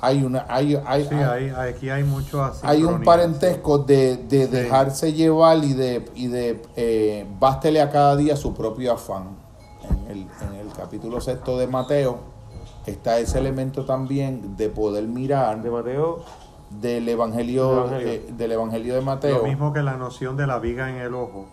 A: Hay una, hay, hay,
B: Sí,
A: hay-
B: hay- aquí hay mucho
A: hay un parentesco de, de
B: Sí.
A: dejarse llevar y de, y de eh, bástele a cada día su propio afán. En el, en el capítulo sexto de Mateo está ese elemento también de poder mirar
C: De Mateo,
A: del evangelio,
C: Del Evangelio.
A: eh, del evangelio de Mateo.
B: Lo mismo que la noción de la viga en el ojo,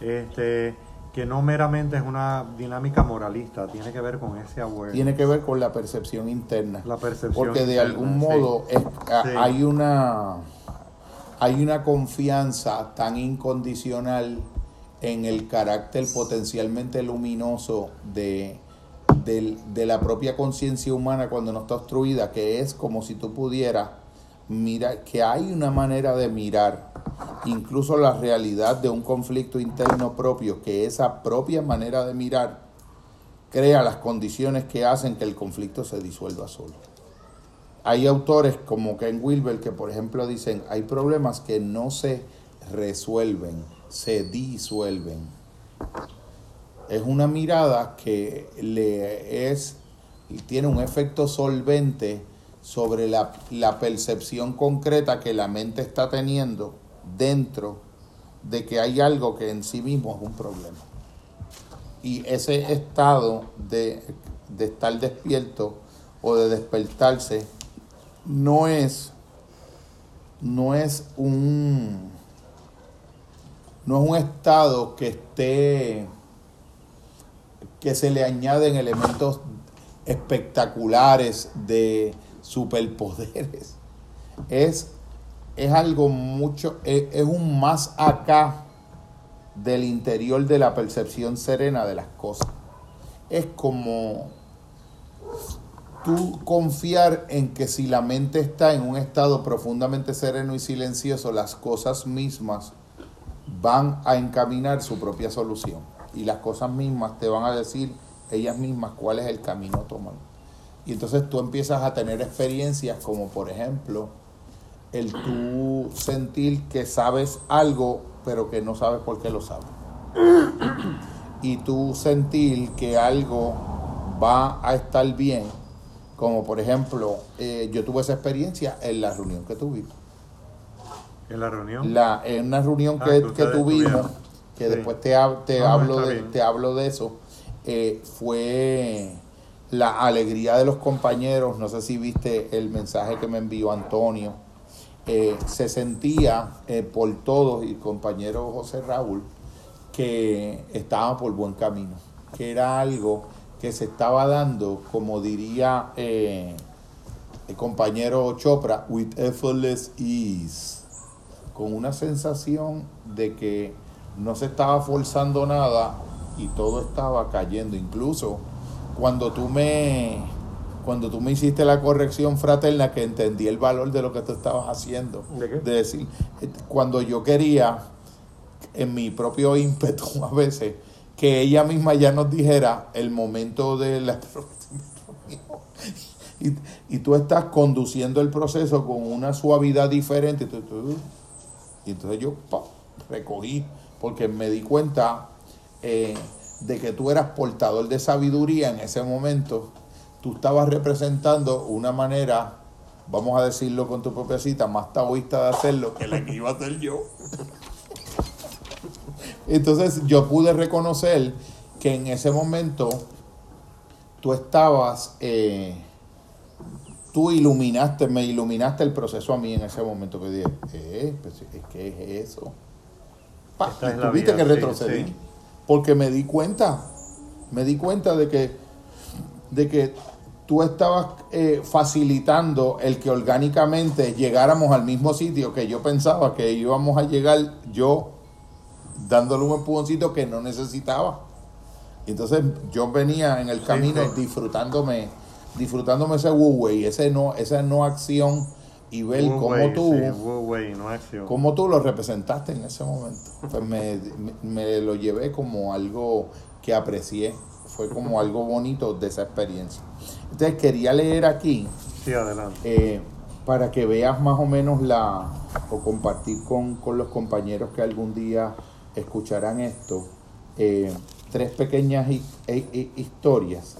B: este, que no meramente es una dinámica moralista, tiene que ver con ese awareness.
A: tiene que ver con la percepción interna.
B: la percepción.
A: Porque de
B: interna,
A: algún
B: sí.
A: modo es- a-
B: Sí.
A: hay una hay una confianza tan incondicional en el carácter potencialmente luminoso de, de la propia conciencia humana cuando no está obstruida, que es como si tú pudieras mirar, que hay una manera de mirar incluso la realidad de un conflicto interno propio, que esa propia manera de mirar crea las condiciones que hacen que el conflicto se disuelva solo. Hay autores como Ken Wilber que, por ejemplo, dicen, hay problemas que no se resuelven, se disuelven. Es una mirada que le es, tiene un efecto solvente sobre la, la percepción concreta que la mente está teniendo dentro de que hay algo que en sí mismo es un problema. Y ese estado de, de estar despierto o de despertarse no es no es un no es un estado que esté que se le añaden elementos espectaculares de superpoderes es es algo mucho es, es un más acá del interior de la percepción serena de las cosas es como tú confiar en que si la mente está en un estado profundamente sereno y silencioso, las cosas mismas van a encaminar su propia solución. Y las cosas mismas te van a decir ellas mismas cuál es el camino a tomar. Y entonces tú empiezas a tener experiencias como por ejemplo el tú sentir que sabes algo pero que no sabes por qué lo sabes. Y tú sentir que algo va a estar bien como por ejemplo, eh, yo tuve esa experiencia en la reunión que tuvimos.
B: En la reunión.
A: La, en una reunión
B: Ah,
A: que,
B: que
A: tuvimos, que
B: Sí.
A: después te, te, hablo de,
B: bien.
A: te hablo de eso, eh, fue la alegría de los compañeros. No sé si viste el mensaje que me envió Antonio. Eh, se sentía eh, por todos y el compañero José Raúl que estaba por buen camino, que era algo que se estaba dando, como diría eh, el compañero Chopra, with effortless ease, con una sensación de que no se estaba forzando nada y todo estaba cayendo. Incluso cuando tú me cuando tú me hiciste la corrección fraterna que entendí el valor de lo que tú estabas haciendo.
C: ¿De qué?
A: decir, eh, cuando yo quería, en mi propio ímpetu a veces, que ella misma ya nos dijera el momento de la y, y tú estás conduciendo el proceso con una suavidad diferente. y entonces yo recogí, porque me di cuenta, eh, de que tú eras portador de sabiduría en ese momento, tú estabas representando una manera, vamos a decirlo con tu propia cita, más taoísta de hacerlo que la que iba a hacer yo. Entonces yo pude reconocer que en ese momento tú estabas, eh, tú iluminaste, me iluminaste el proceso a mí en ese momento que dije, eh, pues, ¿qué es eso? Pa,
B: Esta es
A: y
B: la
A: tuviste
B: vida,
A: que
B: sí,
A: retrocedí,
B: sí.
A: Porque me di cuenta, me di cuenta de que, de que tú estabas eh, facilitando el que orgánicamente llegáramos al mismo sitio que yo pensaba que íbamos a llegar yo dándole un empujoncito que no necesitaba. Entonces yo venía en el camino disfrutándome, disfrutándome ese wu ese no, esa no acción y ver
B: Wu
A: cómo
B: Wei,
A: tú,
B: sí, Wu Wei, no acción.
A: cómo tú lo representaste en ese momento. Pues me, me- me lo llevé como algo que aprecié, fue como algo bonito de esa experiencia. Entonces quería leer aquí
B: Sí, adelante.
A: eh, para que veas más o menos la, o compartir con, con los compañeros que algún día escucharán esto, eh, tres pequeñas hi- hi- hi- historias.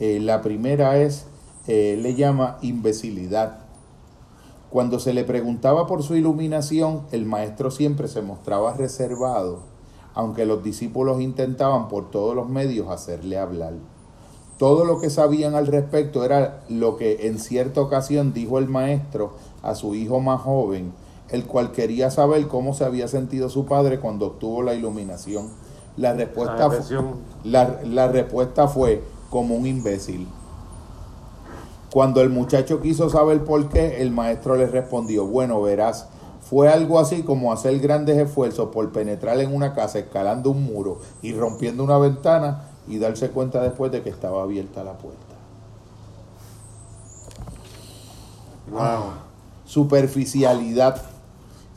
A: Eh, la primera es, le llama imbecilidad. Cuando se le preguntaba por su iluminación, el maestro siempre se mostraba reservado, aunque los discípulos intentaban por todos los medios hacerle hablar. Todo lo que sabían al respecto era lo que en cierta ocasión dijo el maestro a su hijo más joven, el cual quería saber cómo se había sentido su padre cuando obtuvo la iluminación. La respuesta,
C: La
A: respuesta fue como un imbécil. Cuando el muchacho quiso saber por qué, el maestro le respondió, bueno, verás, fue algo así como hacer grandes esfuerzos por penetrar en una casa, escalando un muro y rompiendo una ventana y darse cuenta después de que estaba abierta la puerta.
B: Wow.
A: Superficialidad.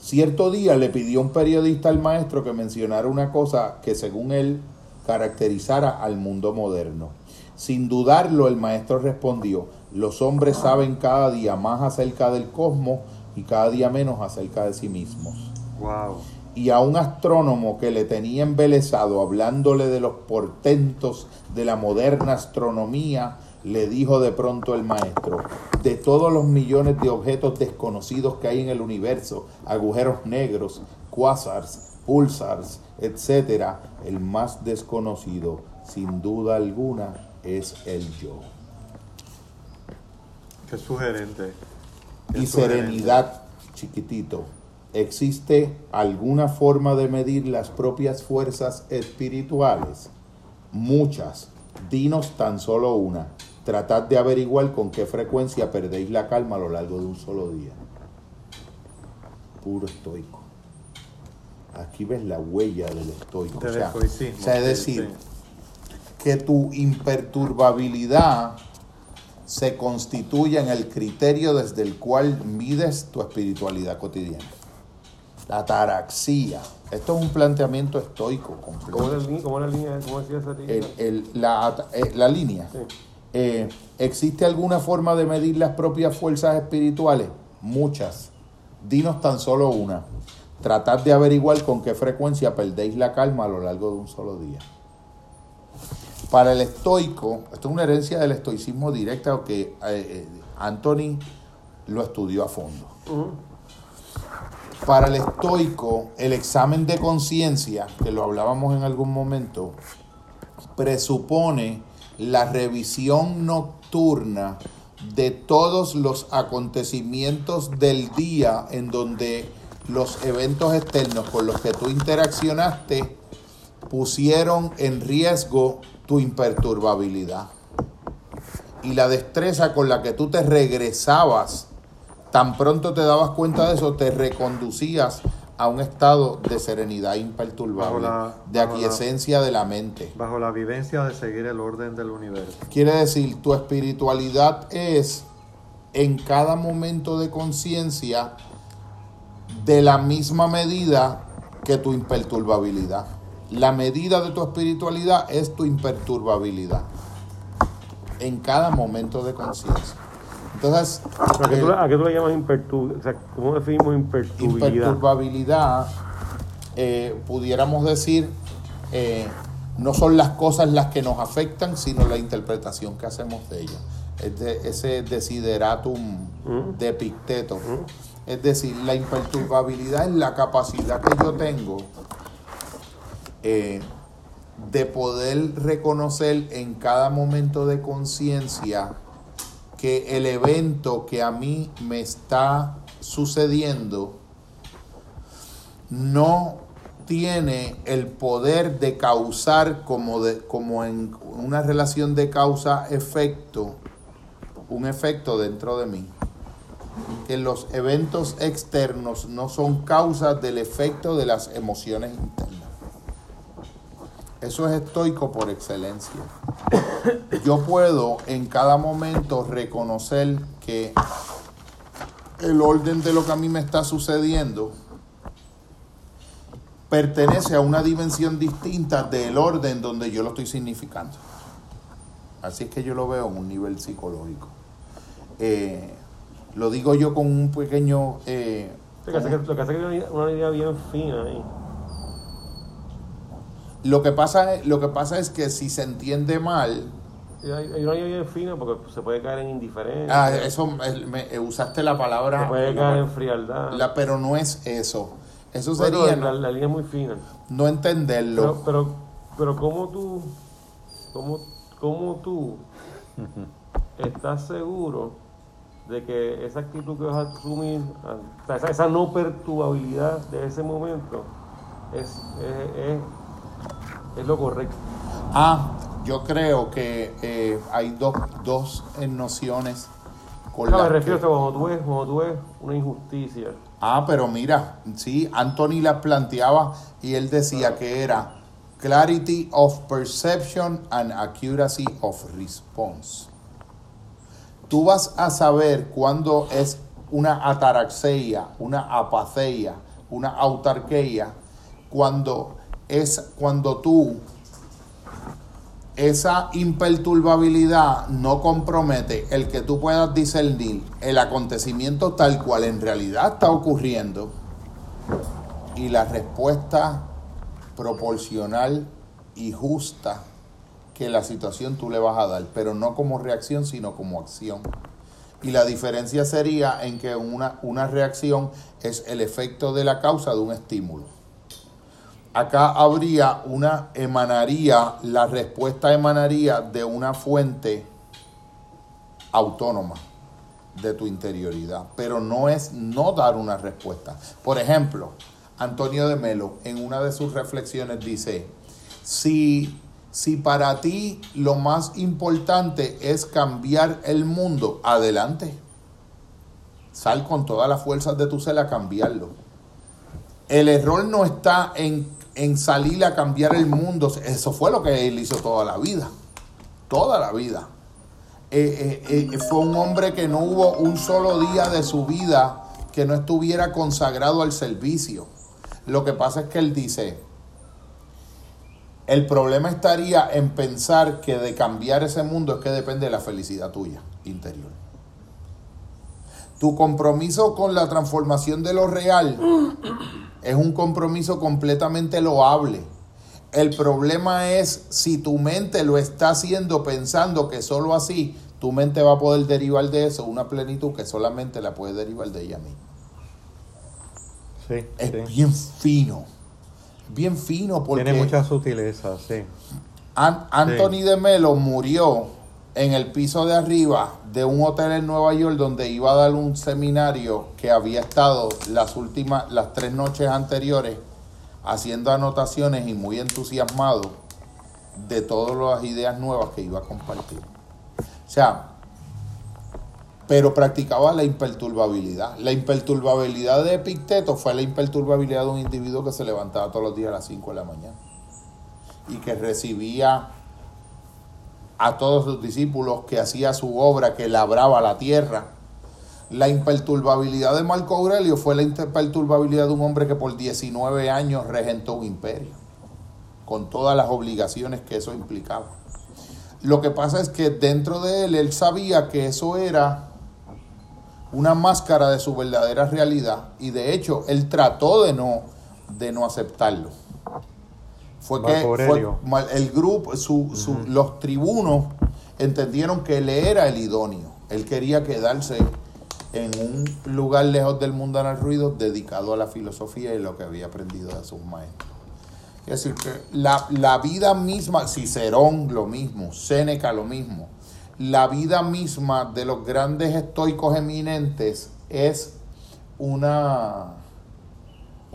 A: Cierto día le pidió un periodista al maestro que mencionara una cosa que según él caracterizara al mundo moderno. Sin dudarlo, el maestro respondió, los hombres saben cada día más acerca del cosmos y cada día menos acerca de sí mismos.
B: Wow.
A: Y a un astrónomo que le tenía embelesado hablándole de los portentos de la moderna astronomía, le dijo de pronto el maestro, de todos los millones de objetos desconocidos que hay en el universo, agujeros negros, quasars, pulsars, etcétera, el más desconocido, sin duda alguna, es el yo.
B: Qué sugerente. Qué
A: y
B: sugerente.
A: serenidad, chiquitito. ¿Existe alguna forma de medir las propias fuerzas espirituales? Muchas. Dinos tan solo una. Tratad de averiguar con qué frecuencia perdéis la calma a lo largo de un solo día. Puro estoico. Aquí ves la huella del estoico. O sea,
B: estoicismo,
A: o sea, es
B: sí,
A: decir,
B: sí.
A: que tu imperturbabilidad se constituye en el criterio desde el cual mides tu espiritualidad cotidiana. La taraxia. Esto es un planteamiento estoico completo.
C: ¿Cómo la línea? ¿Cómo era la línea? ¿Cómo decía esa línea?
A: El- el- la, eh, la línea.
C: Sí.
A: Eh, ¿Existe alguna forma de medir las propias fuerzas espirituales? Muchas. Dinos tan solo una. Tratad de averiguar con qué frecuencia perdéis la calma a lo largo de un solo día. Para el estoico, esto es una herencia del estoicismo directa que eh, eh, Anthony lo estudió a fondo. Para el estoico, el examen de conciencia, que lo hablábamos en algún momento, presupone la revisión nocturna de todos los acontecimientos del día en donde los eventos externos con los que tú interaccionaste pusieron en riesgo tu imperturbabilidad. Y la destreza con la que tú te regresabas, tan pronto te dabas cuenta de eso, te reconducías a un estado de serenidad imperturbable,
B: la-
A: de
B: la-
A: aquiescencia de la mente.
B: Bajo la vivencia de seguir el orden del universo.
A: Quiere decir, tu espiritualidad es en cada momento de conciencia de la misma medida que tu imperturbabilidad. La medida de tu espiritualidad es tu imperturbabilidad en cada momento de conciencia. Entonces,
C: ¿A qué, tú, le- a qué tú le llamas? O sea, ¿cómo definimos imperturbilidad?
A: imperturbabilidad, eh, pudiéramos decir, eh, no son las cosas las que nos afectan, sino la interpretación que hacemos de ellas. Es de, ese desideratum
C: Mm.
A: de Epicteto. Es decir, la imperturbabilidad es la capacidad que yo tengo eh, de poder reconocer en cada momento de conciencia que el evento que a mí me está sucediendo no tiene el poder de causar como, de, como en una relación de causa-efecto, un efecto dentro de mí. Que los eventos externos no son causas del efecto de las emociones internas. Eso es estoico por excelencia. Yo puedo en cada momento reconocer que el orden de lo que a mí me está sucediendo pertenece a una dimensión distinta del orden donde yo lo estoy significando. Así es que yo lo veo en un nivel psicológico. Eh, lo digo yo con un pequeño... eh,
C: Lo que hace que, que una, una idea bien fina ahí.
A: Lo, que pasa, es- lo que pasa es que si se entiende mal,
C: Hay, hay una idea bien fina porque se puede caer en indiferencia.
A: ah, eso me- eh, usaste la palabra,
C: se puede
A: la-
C: caer en frialdad.
A: la- pero no es eso. Eso
C: Bueno,
A: sería
C: la,
A: no,
C: la línea es muy fina.
A: no entenderlo.
C: Pero, pero, pero ¿cómo tú, cómo, cómo tú estás seguro de que esa actitud que vas a asumir, ah, o sea, esa, esa no perturbabilidad de ese momento es, es, es, es lo correcto?
A: Ah, yo creo que eh, hay dos, dos nociones con
C: No, me refiero a
A: que-
C: que cuando tú ves, cuando tú ves una injusticia,
A: Ah, pero mira, sí, Anthony las planteaba y él decía que era clarity of perception and accuracy of response. Tú vas a saber cuándo es una ataraxia, una apatheia, una autarquía, cuando es cuando tú esa imperturbabilidad no compromete el que tú puedas discernir el acontecimiento tal cual en realidad está ocurriendo y la respuesta proporcional y justa que la situación tú le vas a dar, pero no como reacción, sino como acción. Y la diferencia sería en que una, una reacción es el efecto de la causa de un estímulo acá habría una, emanaría, la respuesta emanaría de una fuente autónoma de tu interioridad, pero no es no dar una respuesta. Por ejemplo, Antonio de Melo en una de sus reflexiones dice, si, si para ti lo más importante es cambiar el mundo, adelante. Sal con todas las fuerzas de tu ser a cambiarlo. El error no está en, en salir a cambiar el mundo. Eso fue lo que él hizo toda la vida. Toda la vida. Eh, eh, eh, fue un hombre que no hubo un solo día de su vida que no estuviera consagrado al servicio. Lo que pasa es que él dice, el problema estaría en pensar que de cambiar ese mundo es que depende de la felicidad tuya interior. Tu compromiso con la transformación de lo real es un compromiso completamente loable. El problema es si tu mente lo está haciendo pensando que solo así tu mente va a poder derivar de eso una plenitud que solamente la puede derivar de ella misma.
B: Sí,
A: Es
B: sí.
A: bien fino. Bien fino porque
B: Tiene mucha sutileza, sí.
A: An- Anthony de Melo murió en el piso de arriba de un hotel en Nueva York donde iba a dar un seminario que había estado las últimas, las tres noches anteriores haciendo anotaciones y muy entusiasmado de todas las ideas nuevas que iba a compartir. O sea, pero practicaba la imperturbabilidad. La imperturbabilidad de Epicteto fue la imperturbabilidad de un individuo que se levantaba todos los días a las 5 de la mañana y que recibía a todos sus discípulos, que hacía su obra, que labraba la tierra. La imperturbabilidad de Marco Aurelio fue la imperturbabilidad de un hombre que por 19 años regentó un imperio, con todas las obligaciones que eso implicaba. Lo que pasa es que dentro de él, él sabía que eso era una máscara de su verdadera realidad y de hecho él trató de no, de no aceptarlo fue que el grupo, los tribunos entendieron que él era el idóneo. Él quería quedarse en un lugar lejos del mundo ruido, dedicado a la filosofía y lo que había aprendido de sus maestros. Es decir, que la, la vida misma, Cicerón lo mismo, Séneca lo mismo, la vida misma de los grandes estoicos eminentes es una,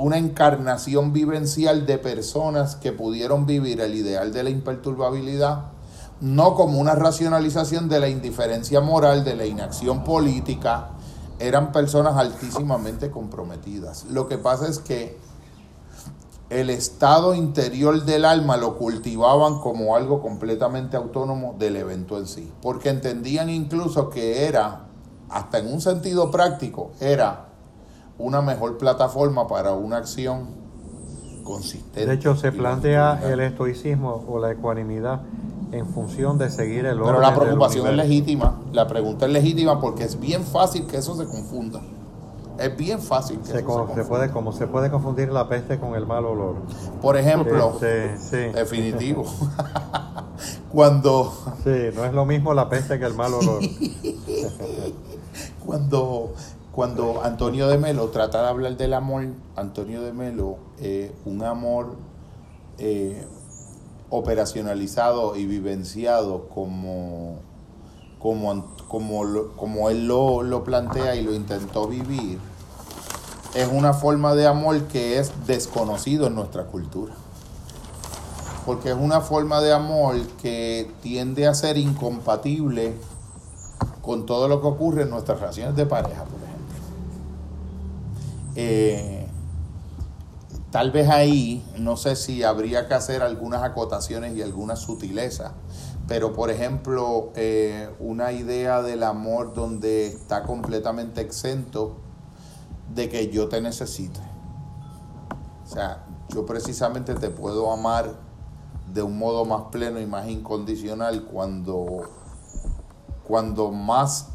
A: una encarnación vivencial de personas que pudieron vivir el ideal de la imperturbabilidad, no como una racionalización de la indiferencia moral, de la inacción política, eran personas altísimamente comprometidas. Lo que pasa es que el estado interior del alma lo cultivaban como algo completamente autónomo del evento en sí, porque entendían incluso que era, hasta en un sentido práctico, era una mejor plataforma para una acción consistente.
B: De hecho, se plantea el estoicismo o la ecuanimidad en función de seguir el orden.
A: Pero la preocupación es legítima, la pregunta es legítima porque es bien fácil que eso se confunda. Es bien fácil que
B: se, se, puede como se puede confundir la peste con el mal olor.
A: Por ejemplo,
B: este,
A: definitivo. cuando
B: Sí, no es lo mismo la peste que el mal olor.
A: cuando cuando Antonio de Melo trata de hablar del amor, Antonio de Melo, eh, un amor eh, operacionalizado y vivenciado como, como, como, como él lo, lo plantea y lo intentó vivir, es una forma de amor que es desconocido en nuestra cultura. Porque es una forma de amor que tiende a ser incompatible con todo lo que ocurre en nuestras relaciones de pareja, por ejemplo. Eh, Tal vez ahí, no sé si habría que hacer algunas acotaciones y algunas sutilezas, pero por ejemplo, eh, una idea del amor donde está completamente exento de que yo te necesite. O sea, yo precisamente te puedo amar de un modo más pleno y más incondicional cuando, cuando más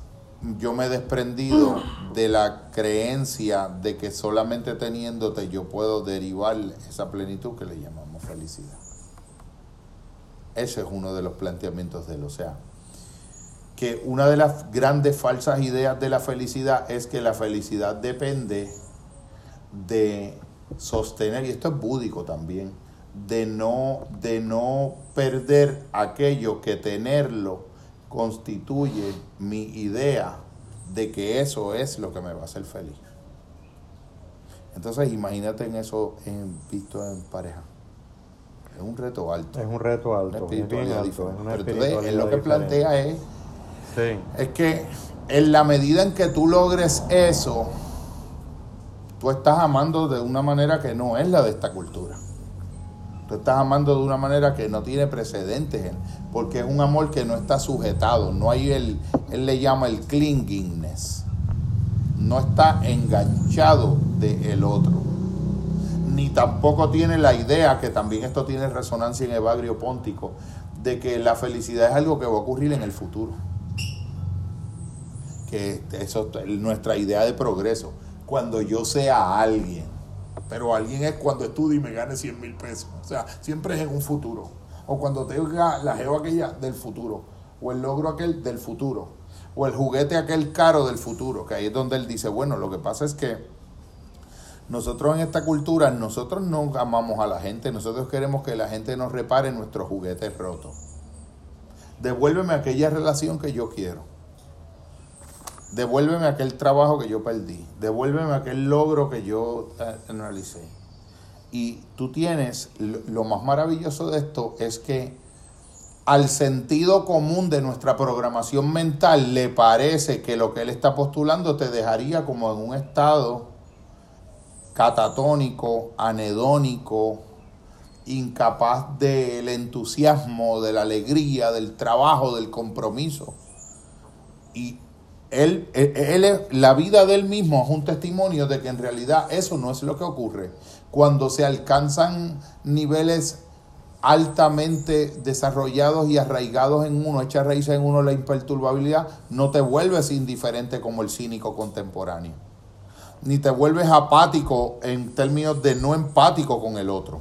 A: yo me he desprendido de la creencia de que solamente teniéndote yo puedo derivar esa plenitud que le llamamos felicidad. Ese es uno de los planteamientos de él. O sea, que una de las grandes falsas ideas de la felicidad es que la felicidad depende de sostener, y esto es búdico también, de no, de no perder aquello que tenerlo constituye mi idea de que eso es lo que me va a hacer feliz. Entonces imagínate en eso en, visto en pareja. Es un reto alto.
B: Es un reto alto.
A: es bien alto Pero entonces lo que plantea es, es que en la medida en que tú logres eso, tú estás amando de una manera que no es la de esta cultura. Tú estás amando de una manera que no tiene precedentes, porque es un amor que no está sujetado, no hay el, él le llama el clingingness, no está enganchado del otro, ni tampoco tiene la idea, que también esto tiene resonancia en Evagrio Póntico, de que la felicidad es algo que va a ocurrir en el futuro. Que eso es nuestra idea de progreso. Cuando yo sea alguien, pero alguien es cuando estudie y me gane 100 mil pesos. O sea, siempre es en un futuro. O cuando tenga la geo aquella del futuro. O el logro aquel del futuro. O el juguete aquel caro del futuro. Que ahí es donde él dice, bueno, lo que pasa es que nosotros en esta cultura, nosotros no amamos a la gente. Nosotros queremos que la gente nos repare nuestros juguetes rotos. Devuélveme aquella relación que yo quiero devuélveme aquel trabajo que yo perdí, devuélveme aquel logro que yo eh, analicé. Y tú tienes, lo más maravilloso de esto es que al sentido común de nuestra programación mental le parece que lo que él está postulando te dejaría como en un estado catatónico, anedónico, incapaz del entusiasmo, de la alegría, del trabajo, del compromiso. Y él, él, la vida de él mismo es un testimonio de que en realidad eso no es lo que ocurre. Cuando se alcanzan niveles altamente desarrollados y arraigados en uno, echa raíces en uno la imperturbabilidad, no te vuelves indiferente como el cínico contemporáneo. Ni te vuelves apático en términos de no empático con el otro,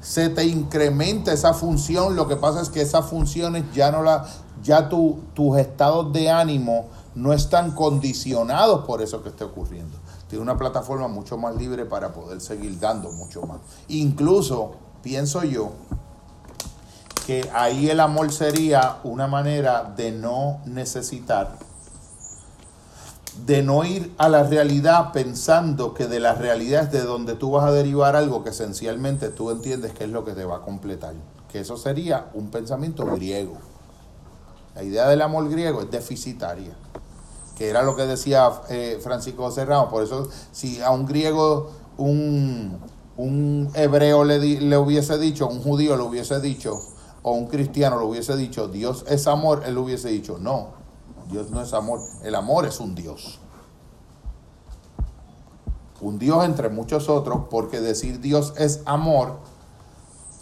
A: se te incrementa esa función, lo que pasa es que esas funciones ya no la, ya tu, tus estados de ánimo no están condicionados por eso que esté ocurriendo. Tiene una plataforma mucho más libre para poder seguir dando mucho más. Incluso, pienso yo, que ahí el amor sería una manera de no necesitar de no ir a la realidad pensando que de la realidad es de donde tú vas a derivar algo que esencialmente tú entiendes que es lo que te va a completar. Que eso sería un pensamiento griego. La idea del amor griego es deficitaria, que era lo que decía eh, Francisco Serrano. Por eso, si a un griego, un, un hebreo le, le hubiese dicho, un judío le hubiese dicho, o un cristiano le hubiese dicho, Dios es amor, él le hubiese dicho, no, Dios no es amor, el amor es un Dios. Un Dios entre muchos otros, porque decir Dios es amor,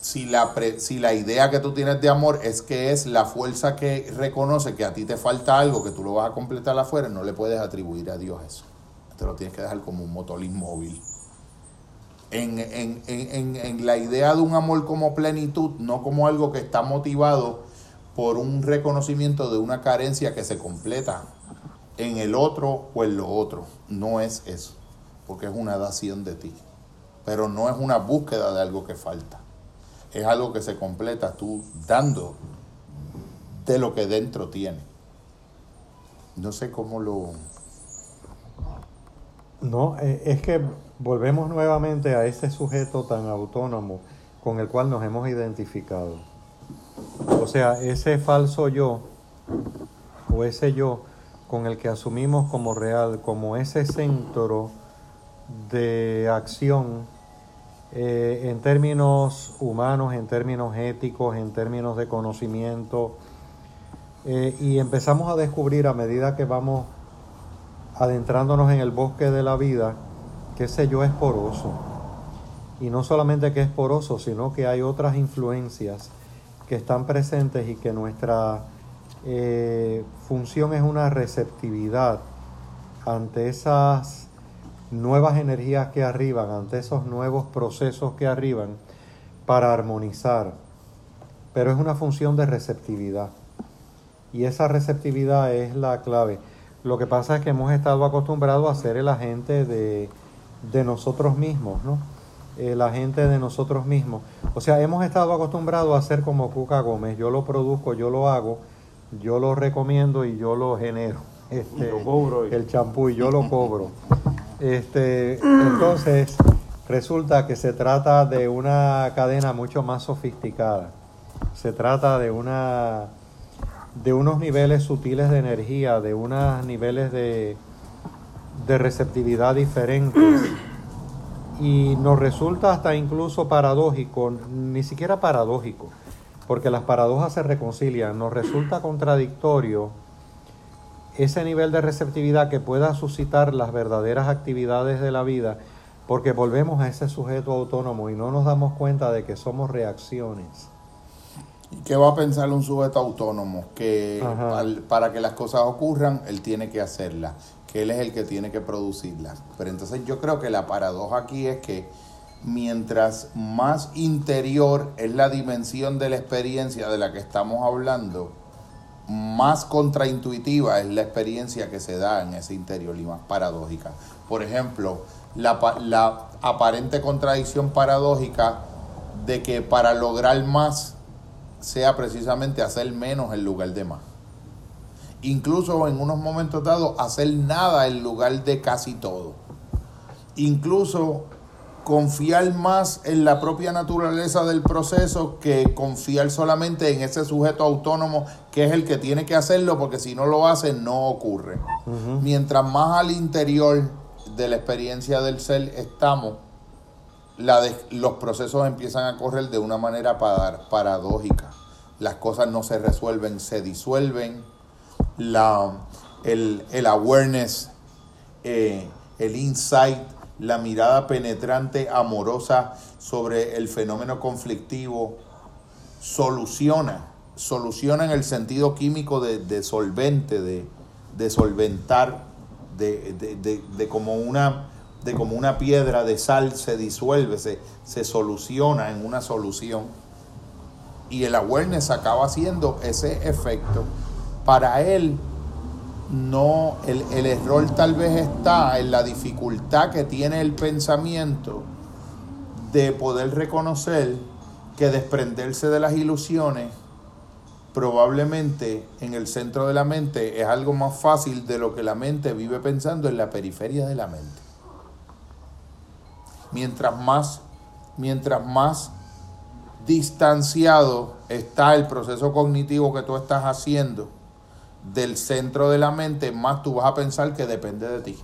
A: si la, si la idea que tú tienes de amor es que es la fuerza que reconoce que a ti te falta algo, que tú lo vas a completar afuera, no le puedes atribuir a Dios eso. Te lo tienes que dejar como un motolismo móvil. En, en, en, en, la idea de un amor como plenitud, no como algo que está motivado por un reconocimiento de una carencia que se completa en el otro o en lo otro. No es eso, porque es una dación de ti. Pero no es una búsqueda de algo que falta. Es algo que se completa tú dando de lo que dentro tiene. No sé cómo lo...
B: No, eh, es que volvemos nuevamente a ese sujeto tan autónomo con el cual nos hemos identificado. O sea, ese falso yo o ese yo con el que asumimos como real, como ese centro de acción eh, en términos humanos, en términos éticos, en términos de conocimiento, eh, y empezamos a descubrir a medida que vamos adentrándonos en el bosque de la vida, que ese yo es poroso. Y no solamente que es poroso, sino que hay otras influencias que están presentes y que nuestra eh, función es una receptividad ante esas nuevas energías que arriban, ante esos nuevos procesos que arriban para armonizar. Pero es una función de receptividad. Y esa receptividad es la clave. Lo que pasa es que hemos estado acostumbrados a ser el agente de, de nosotros mismos, ¿no? la gente de nosotros mismos. O sea, hemos estado acostumbrados a hacer como Cuca Gómez. Yo lo produzco, yo lo hago, yo lo recomiendo y yo lo genero. Este, cobro. El champú y yo lo cobro. Este, entonces, resulta que se trata de una cadena mucho más sofisticada. Se trata de una de unos niveles sutiles de energía, de unos niveles de, de receptividad diferentes y nos resulta hasta incluso paradójico, ni siquiera paradójico, porque las paradojas se reconcilian, nos resulta contradictorio ese nivel de receptividad que pueda suscitar las verdaderas actividades de la vida, porque volvemos a ese sujeto autónomo y no nos damos cuenta de que somos reacciones.
A: ¿Y qué va a pensar un sujeto autónomo? Que para que las cosas ocurran, él tiene que hacerlas que él es el que tiene que producirlas. Pero entonces yo creo que la paradoja aquí es que mientras más interior es la dimensión de la experiencia de la que estamos hablando, más contraintuitiva es la experiencia que se da en ese interior y más paradójica. Por ejemplo, la, la aparente contradicción paradójica de que para lograr más sea precisamente hacer menos en lugar de más incluso en unos momentos dados hacer nada en lugar de casi todo. Incluso confiar más en la propia naturaleza del proceso que confiar solamente en ese sujeto autónomo que es el que tiene que hacerlo porque si no lo hace no ocurre. Mientras más al interior de la experiencia del ser estamos, la los procesos empiezan a correr de una manera paradójica. Las cosas no se resuelven, se disuelven la, el, el awareness, eh, el insight, la mirada penetrante, amorosa sobre el fenómeno conflictivo, soluciona, soluciona en el sentido químico de, solvente, de, de solventar, de, de, como una de como una piedra de sal se disuelve, se, se soluciona en una solución. Y el awareness acaba haciendo ese efecto. Para él, no, el, el error tal vez está en la dificultad que tiene el pensamiento de poder reconocer que desprenderse de las ilusiones probablemente en el centro de la mente es algo más fácil de lo que la mente vive pensando en la periferia de la mente. Mientras más, mientras más distanciado está el proceso cognitivo que tú estás haciendo del centro de la mente, más tú vas a pensar que depende de ti.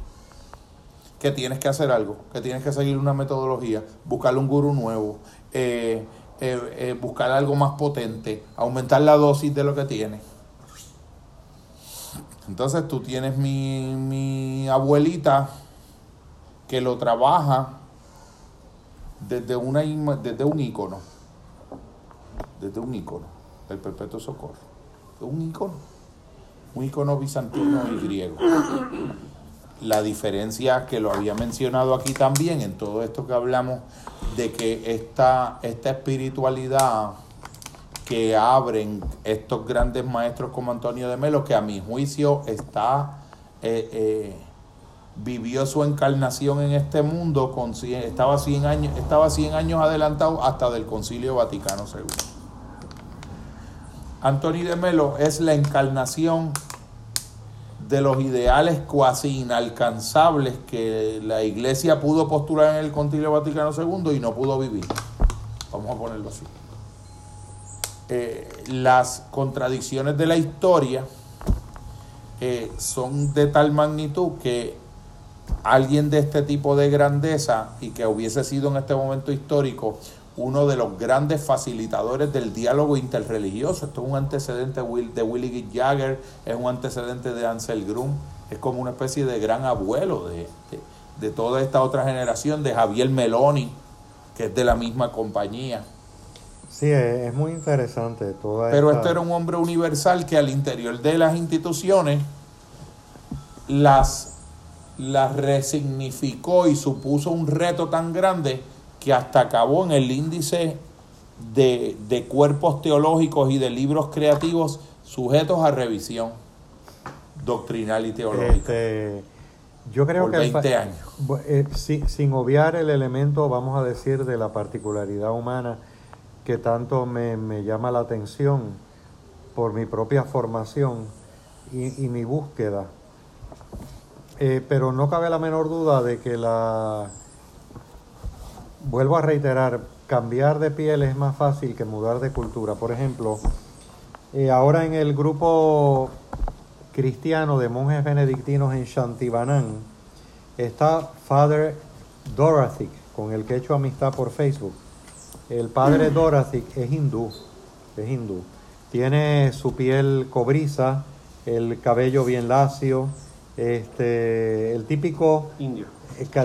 A: Que tienes que hacer algo, que tienes que seguir una metodología, buscarle un gurú nuevo, eh, eh, eh, buscar algo más potente, aumentar la dosis de lo que tiene. Entonces tú tienes mi, mi abuelita que lo trabaja desde, una, desde un icono, desde un icono, el perpetuo socorro, un icono, un icono bizantino y griego. La diferencia que lo había mencionado aquí también en todo esto que hablamos de que esta, esta espiritualidad que abren estos grandes maestros como Antonio de Melo, que a mi juicio está eh, eh, vivió su encarnación en este mundo, con, estaba, 100 años, estaba 100 años adelantado hasta del Concilio Vaticano II. Antonio de Melo es la encarnación de los ideales cuasi inalcanzables que la iglesia pudo postular en el Concilio Vaticano II y no pudo vivir. Vamos a ponerlo así. Eh, las contradicciones de la historia eh, son de tal magnitud que alguien de este tipo de grandeza y que hubiese sido en este momento histórico uno de los grandes facilitadores del diálogo interreligioso. Esto es un antecedente de Willie Jagger, es un antecedente de Ansel Grum, es como una especie de gran abuelo de, de, toda esta otra generación, de Javier Meloni, que es de la misma compañía.
B: Sí, es muy interesante toda
A: Pero este era un hombre universal que al interior de las instituciones las, las resignificó y supuso un reto tan grande que hasta acabó en el índice de, cuerpos teológicos y de libros creativos sujetos a revisión doctrinal y teológica.
B: Este, yo creo
A: por
B: que
A: 20 años.
B: Eh, sin obviar el elemento, vamos a decir, de la particularidad humana que tanto me, llama la atención por mi propia formación y, mi búsqueda. Eh, pero no cabe la menor duda de que la, vuelvo a reiterar, cambiar de piel es más fácil que mudar de cultura. Por ejemplo, eh, ahora en el grupo cristiano de monjes benedictinos en Shantibanan está Father Dorothy, con el que he hecho amistad por Facebook. El padre Dorothy es hindú, es hindú. Tiene su piel cobriza, el cabello bien lacio, este, el típico
C: indio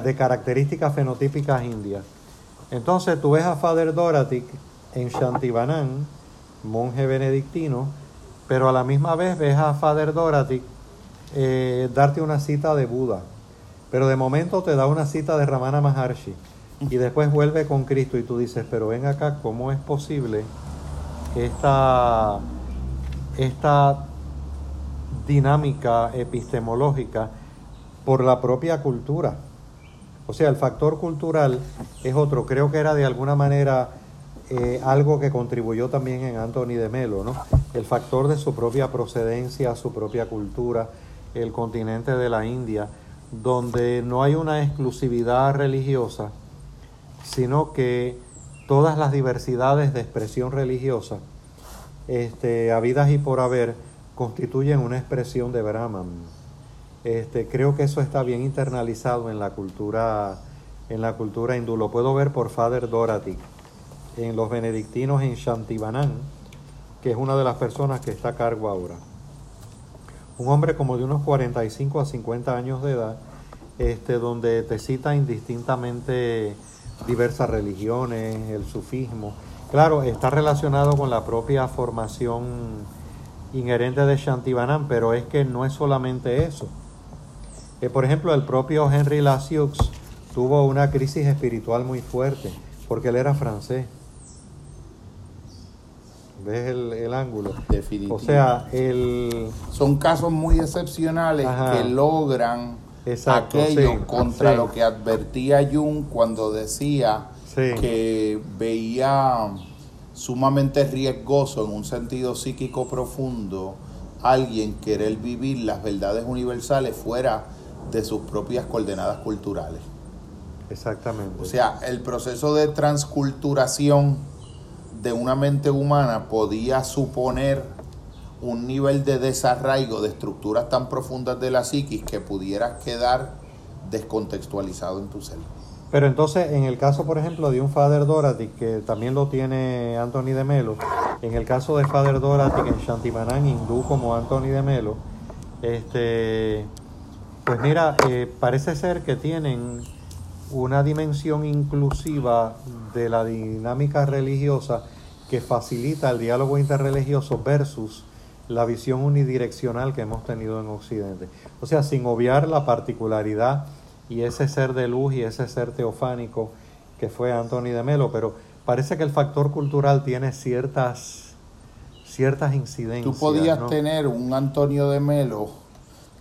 B: de características fenotípicas indias. Entonces tú ves a Father Dorothy en Shantibanan, monje benedictino, pero a la misma vez ves a Father Dorothy eh, darte una cita de Buda. Pero de momento te da una cita de Ramana Maharshi y después vuelve con Cristo y tú dices, pero ven acá, ¿cómo es posible esta, esta dinámica epistemológica por la propia cultura? O sea, el factor cultural es otro. Creo que era de alguna manera eh, algo que contribuyó también en Anthony de Melo, ¿no? El factor de su propia procedencia, su propia cultura, el continente de la India, donde no hay una exclusividad religiosa, sino que todas las diversidades de expresión religiosa, este, habidas y por haber, constituyen una expresión de Brahman. Este, creo que eso está bien internalizado en la cultura, en la cultura hindú. Lo puedo ver por Father Dorothy, en los benedictinos en Shantibanan, que es una de las personas que está a cargo ahora. Un hombre como de unos 45 a 50 años de edad, este, donde te cita indistintamente diversas religiones, el sufismo. Claro, está relacionado con la propia formación inherente de Shantibanan, pero es que no es solamente eso por ejemplo, el propio Henry Lasiux tuvo una crisis espiritual muy fuerte, porque él era francés. ¿Ves el, el ángulo?
A: Definitivo.
B: O sea, el...
A: Son casos muy excepcionales
B: Ajá.
A: que logran
B: Exacto,
A: aquello
B: sí,
A: contra
B: sí.
A: lo que advertía Jung cuando decía
B: Sí.
A: que veía sumamente riesgoso en un sentido psíquico profundo alguien querer vivir las verdades universales fuera de sus propias coordenadas culturales.
B: Exactamente.
A: O sea, el proceso de transculturación de una mente humana podía suponer un nivel de desarraigo de estructuras tan profundas de la psiquis que pudieras quedar descontextualizado en tu ser.
B: Pero entonces, en el caso, por ejemplo, de un Father Dorothy, que también lo tiene Anthony de Melo, en el caso de Father Dorothy en Shantimanán hindú como Anthony de Melo, este, pues mira, eh, parece ser que tienen una dimensión inclusiva de la dinámica religiosa que facilita el diálogo interreligioso versus la visión unidireccional que hemos tenido en Occidente. O sea, sin obviar la particularidad y ese ser de luz y ese ser teofánico que fue Anthony de Melo, pero parece que el factor cultural tiene ciertas ciertas incidencias.
A: Tú podías
B: ¿no?
A: tener un Antonio de Melo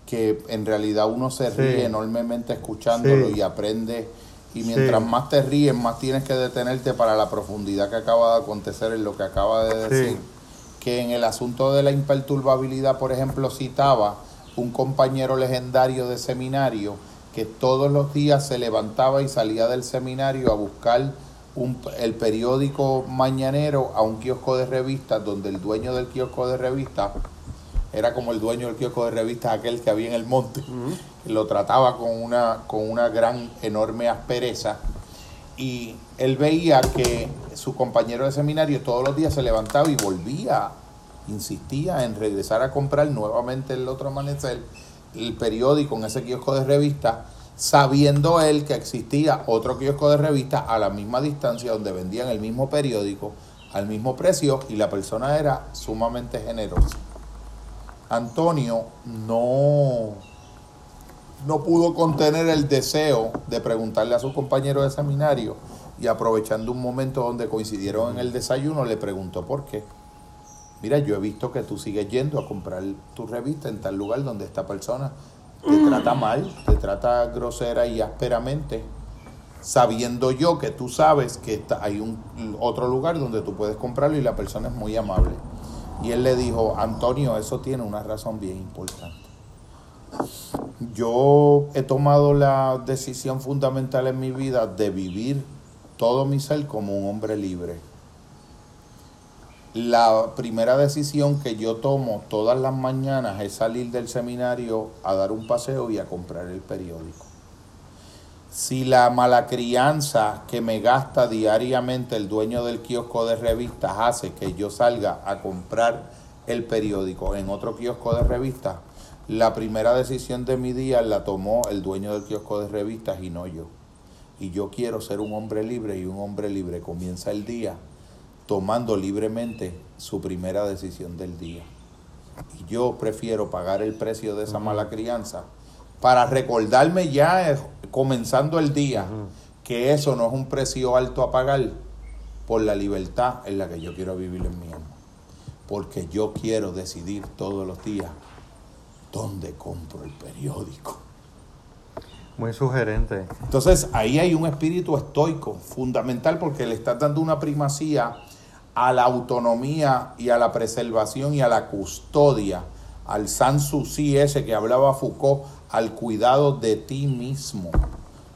A: que en realidad uno se
B: Sí.
A: ríe enormemente escuchándolo
B: Sí.
A: y aprende. Y mientras
B: Sí.
A: más te ríes, más tienes que detenerte para la profundidad que acaba de acontecer en lo que acaba de decir. Que en el asunto de la imperturbabilidad, por ejemplo, citaba un compañero legendario de seminario que todos los días se levantaba y salía del seminario a buscar un- el periódico mañanero a un kiosco de revistas donde el dueño del kiosco de revistas era como el dueño del kiosco de revistas aquel que había en el monte. Lo trataba con una con una gran enorme aspereza. Y él veía que su compañero de seminario todos los días se levantaba y volvía insistía en regresar a comprar nuevamente el otro amanecer el periódico en ese kiosco de revistas sabiendo él que existía otro kiosco de revistas a la misma distancia donde vendían el mismo periódico al mismo precio y la persona era sumamente generosa. Antonio no, no pudo contener el deseo de preguntarle a su compañero de seminario y aprovechando un momento donde coincidieron en el desayuno le preguntó por qué. Mira, yo he visto que tú sigues yendo a comprar tu revista en tal lugar donde esta persona te trata mal, te trata grosera y ásperamente, sabiendo yo que tú sabes que está- hay un otro lugar donde tú puedes comprarlo y la persona es muy amable. Y él le dijo, Antonio, eso tiene una razón bien importante. Yo he tomado la decisión fundamental en mi vida de vivir todo mi ser como un hombre libre. La primera decisión que yo tomo todas las mañanas es salir del seminario a dar un paseo y a comprar el periódico. Si la mala crianza que me gasta diariamente el dueño del kiosco de revistas hace que yo salga a comprar el periódico en otro kiosco de revistas, la primera decisión de mi día la tomó el dueño del kiosco de revistas y no yo. Y yo quiero ser un hombre libre y un hombre libre comienza el día tomando libremente su primera decisión del día. Y yo prefiero pagar el precio de esa mala crianza para recordarme ya eh, comenzando el día que eso no es un precio alto a pagar por la libertad en la que yo quiero vivir en mi alma. Porque yo quiero decidir todos los días dónde compro el periódico.
B: Muy sugerente.
A: Entonces ahí hay un espíritu estoico fundamental porque le estás dando una primacía a la autonomía y a la preservación y a la custodia, al Sanssouci ese que hablaba Foucault, al cuidado de ti mismo.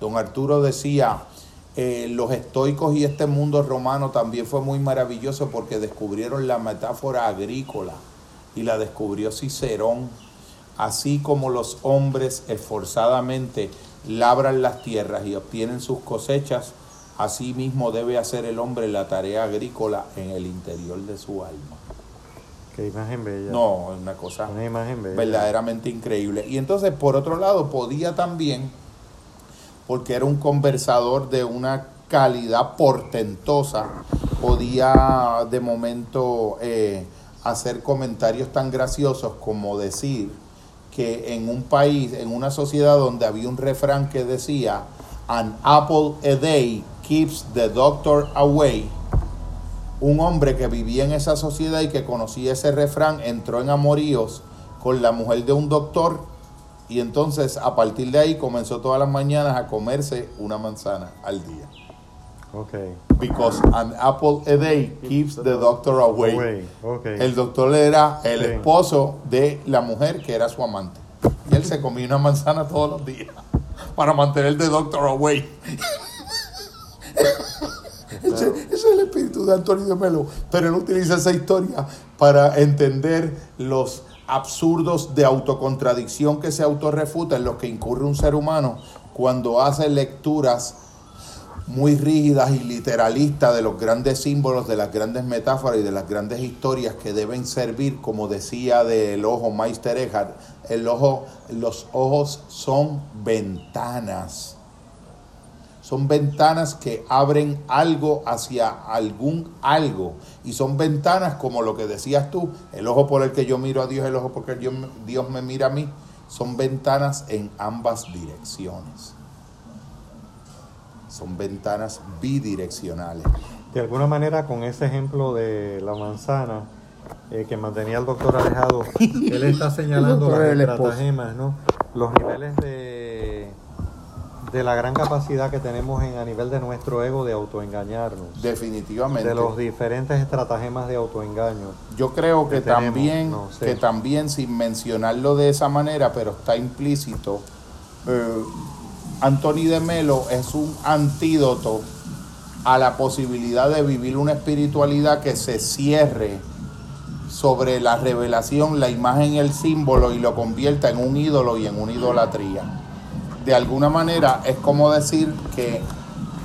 A: Don Arturo decía, eh, los estoicos y este mundo romano también fue muy maravilloso porque descubrieron la metáfora agrícola y la descubrió Cicerón así como los hombres esforzadamente labran las tierras y obtienen sus cosechas, así mismo debe hacer el hombre la tarea agrícola en el interior de su alma.
B: Qué imagen bella.
A: No, es una cosa
B: Una imagen bella.
A: verdaderamente increíble. Y entonces, por otro lado, podía también, porque era un conversador de una calidad portentosa, podía de momento eh, hacer comentarios tan graciosos como decir que en un país, en una sociedad donde había un refrán que decía, An apple a day keeps the doctor away. Un hombre que vivía en esa sociedad y que conocía ese refrán entró en amoríos con la mujer de un doctor y entonces a partir de ahí comenzó todas las mañanas a comerse una manzana al día.
B: Okay.
A: Because an apple a day keeps the doctor away.
B: Away, okay.
A: El doctor era el esposo de la mujer que era su amante. Y él se comía una manzana todos los días para mantener the doctor away. Ese, es el espíritu de Antonio de Melo. Pero él utiliza esa historia para entender los absurdos de autocontradicción que se autorrefuta en los que incurre un ser humano cuando hace lecturas muy rígidas y literalistas de los grandes símbolos, de las grandes metáforas y de las grandes historias que deben servir, como decía del ojo Meister Eckhart, el ojo, los ojos son ventanas. Son ventanas que abren algo hacia algún algo. Y son ventanas como lo que decías tú, el ojo por el que yo miro a Dios, el ojo por el que Dios me mira a mí. Son ventanas en ambas direcciones. Son ventanas bidireccionales.
B: De alguna manera, con ese ejemplo de la manzana eh, que mantenía al doctor alejado, él está señalando las
A: el
B: estratagemas, ¿no? Los niveles de, de la gran capacidad que tenemos en, a nivel de nuestro ego de autoengañarnos.
A: Definitivamente.
B: De los diferentes estratagemas de autoengaño.
A: Yo creo que también,
B: no
A: que también sin mencionarlo de esa manera, pero está implícito, eh, Anthony de Melo es un antídoto a la posibilidad de vivir una espiritualidad que se cierre sobre la revelación, la imagen, el símbolo y lo convierta en un ídolo y en una idolatría. De alguna manera es como decir que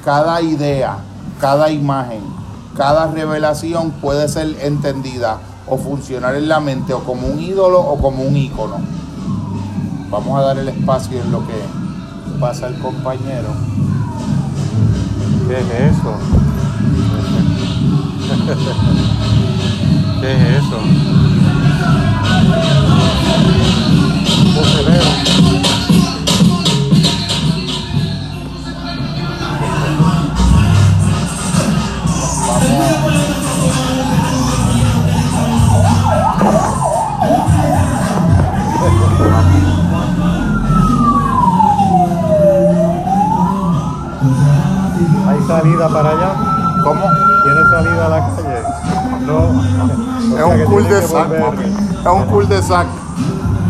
A: cada idea, cada imagen, cada revelación puede ser entendida o funcionar en la mente o como un ídolo o como un ícono. Vamos a dar el espacio en lo que pasa el compañero.
B: ¿Qué es eso? ¿Qué es eso? Salida para allá?
A: ¿Cómo?
B: ¿Tiene salida a la calle? No.
A: Es un cul de sac. Es un cul de sac.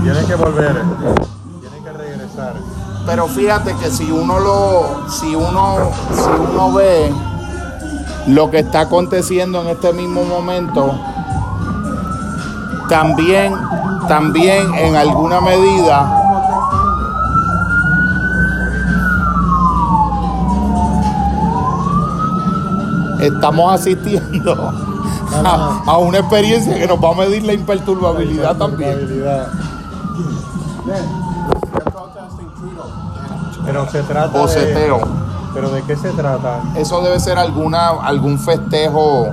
B: Tiene que volver. Tiene que regresar.
A: Pero fíjate que si uno lo, si uno, si uno ve lo que está aconteciendo en este mismo momento, también, también en alguna medida estamos asistiendo a, a una experiencia que nos va a medir la imperturbabilidad también.
B: Habilidad. Pero se trata
A: Boceteo.
B: de... ¿Pero de qué se trata?
A: Eso debe ser alguna, algún festejo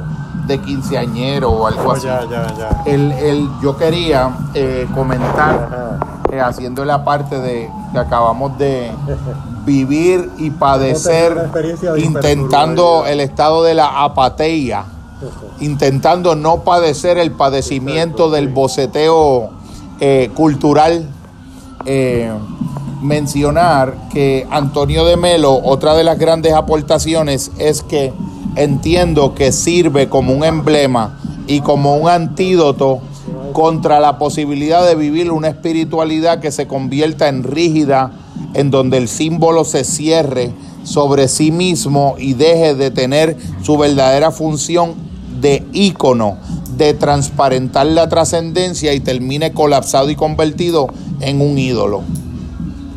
A: de quinceañero o algo
B: Oh,
A: así.
B: ya, ya, ya.
A: El, el- yo quería eh, comentar, eh, haciendo la parte de que acabamos de vivir y padecer, intentando el estado de la apatía, intentando no padecer el padecimiento del boceteo eh, cultural. eh, mencionar que Antonio de Melo, otra de las grandes aportaciones es que entiendo que sirve como un emblema y como un antídoto contra la posibilidad de vivir una espiritualidad que se convierta en rígida, en donde el símbolo se cierre sobre sí mismo y deje de tener su verdadera función de ícono, de transparentar la trascendencia y termine colapsado y convertido en un ídolo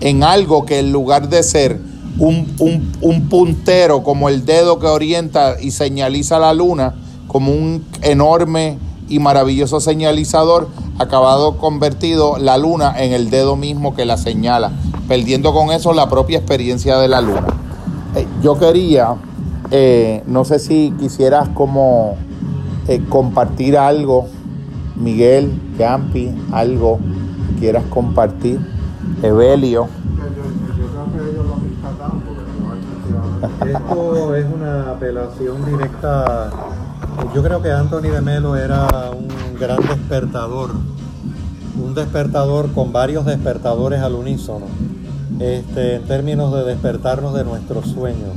A: en algo que en lugar de ser un, un- un puntero como el dedo que orienta y señaliza la luna, como un enorme y maravilloso señalizador, acabado convertido la luna en el dedo mismo que la señala, perdiendo con eso la propia experiencia de la luna. Eh, yo quería, eh, no sé si quisieras como eh, compartir algo, Miguel, Campi, algo quieras compartir. Evelio.
B: Esto es una apelación directa. Yo creo que Anthony de Melo era un gran despertador, un despertador con varios despertadores al unísono, este, en términos de despertarnos de nuestro sueño,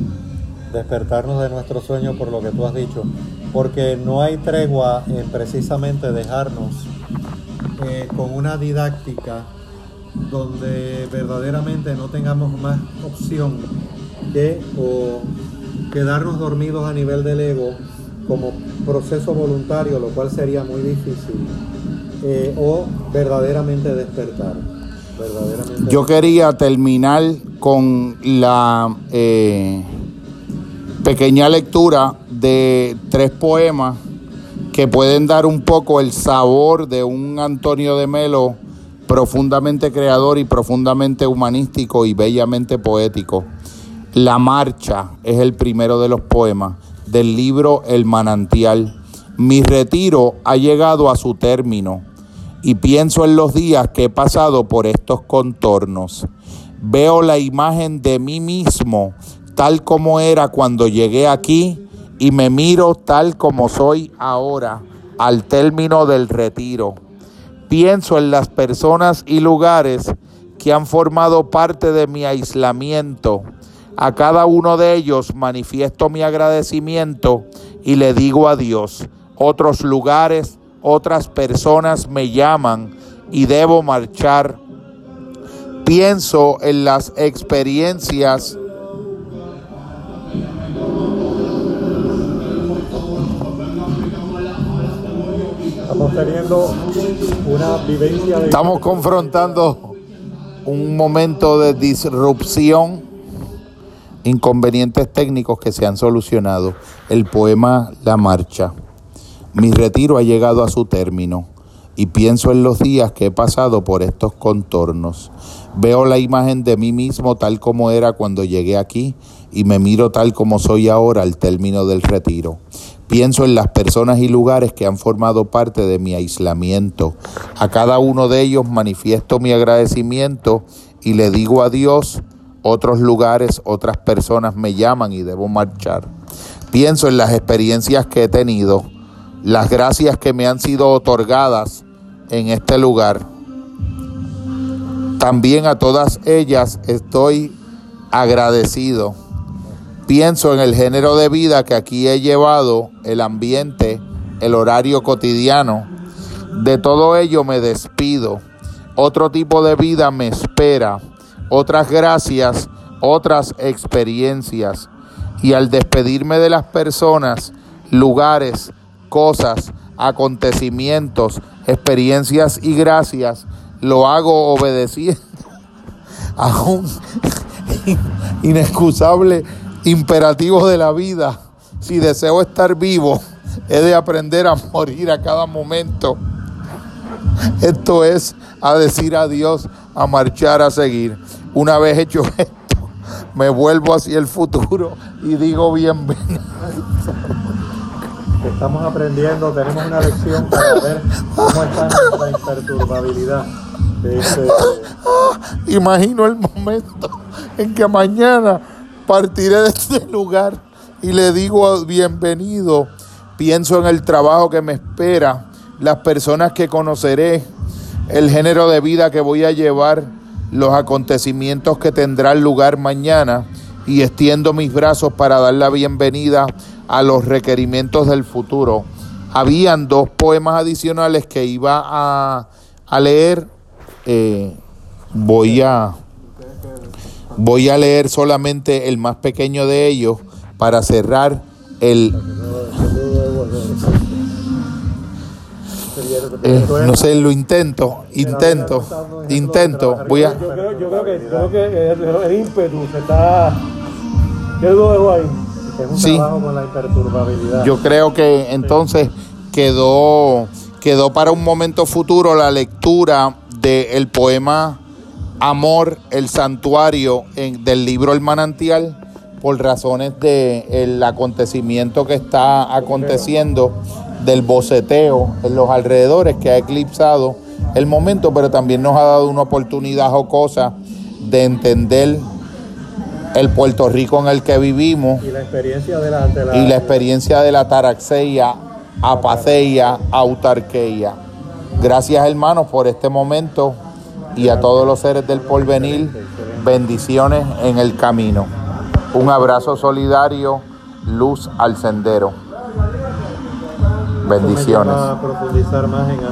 B: despertarnos de nuestro sueño por lo que tú has dicho, porque no hay tregua en precisamente dejarnos eh, con una didáctica donde verdaderamente no tengamos más opción que o quedarnos dormidos a nivel del ego como proceso voluntario, lo cual sería muy difícil, eh, o verdaderamente despertar.
A: Yo quería terminar con la eh, pequeña lectura de tres poemas que pueden dar un poco el sabor de un Antonio de Melo profundamente creador y profundamente humanístico y bellamente poético. La marcha es el primero de los poemas del libro El manantial. Mi retiro ha llegado a su término y pienso en los días que he pasado por estos contornos. Veo la imagen de mí mismo tal como era cuando llegué aquí y me miro tal como soy ahora al término del retiro. Pienso en las personas y lugares que han formado parte de mi aislamiento. A cada uno de ellos manifiesto mi agradecimiento y le digo adiós. Otros lugares, otras personas me llaman y debo marchar. Pienso en las experiencias
B: Estamos teniendo una vivencia de...
A: Estamos confrontando un momento de disrupción, inconvenientes técnicos que se han solucionado. El poema La Marcha. Mi retiro ha llegado a su término y pienso en los días que he pasado por estos contornos. Veo la imagen de mí mismo tal como era cuando llegué aquí y me miro tal como soy ahora al término del retiro. Pienso en las personas y lugares que han formado parte de mi aislamiento. A cada uno de ellos manifiesto mi agradecimiento y le digo adiós. Otros lugares, otras personas me llaman y debo marchar. Pienso en las experiencias que he tenido, las gracias que me han sido otorgadas en este lugar. También a todas ellas estoy agradecido Pienso en el género de vida que aquí he llevado, el ambiente, el horario cotidiano. De todo ello me despido. Otro tipo de vida me espera. Otras gracias, otras experiencias. Y al despedirme de las personas, lugares, cosas, acontecimientos, experiencias y gracias, lo hago obedeciendo a un inexcusable imperativo de la vida. Si deseo estar vivo, he de aprender a morir a cada momento. Esto es a decir adiós, a marchar, a seguir. Una vez hecho esto, me vuelvo hacia el futuro y digo bienvenido.
B: Estamos aprendiendo, tenemos una lección para ver cómo está nuestra imperturbabilidad. Este,
A: Imagino el momento en que mañana partiré de este lugar y le digo bienvenido. Pienso en el trabajo que me espera, las personas que conoceré, el género de vida que voy a llevar, los acontecimientos que tendrán lugar mañana y extiendo mis brazos para dar la bienvenida a los requerimientos del futuro. Habían dos poemas adicionales que iba a, a leer. Eh, voy a voy a leer solamente el más pequeño de ellos para cerrar el eh, no sé, lo intento, intento, intento. Voy a.
C: Yo creo, que, el, ímpetu se está. ¿Qué lo dejo ahí?
B: Es un
A: Sí.
B: trabajo con la imperturbabilidad.
A: Yo creo que entonces quedó, quedó para un momento futuro la lectura del poema Amor, el santuario en- del libro El manantial, por razones del acontecimiento que está aconteciendo, del boceteo en los alrededores que ha eclipsado el momento, pero también nos ha dado una oportunidad jocosa de entender el Puerto Rico en el que vivimos
B: Y la experiencia de la, de la-
A: y la experiencia de la taraxeia, apaceia, autarqueia. Gracias hermanos por este momento y a todos los seres del porvenir, bendiciones en el camino. Un abrazo solidario, luz al sendero. Bendiciones.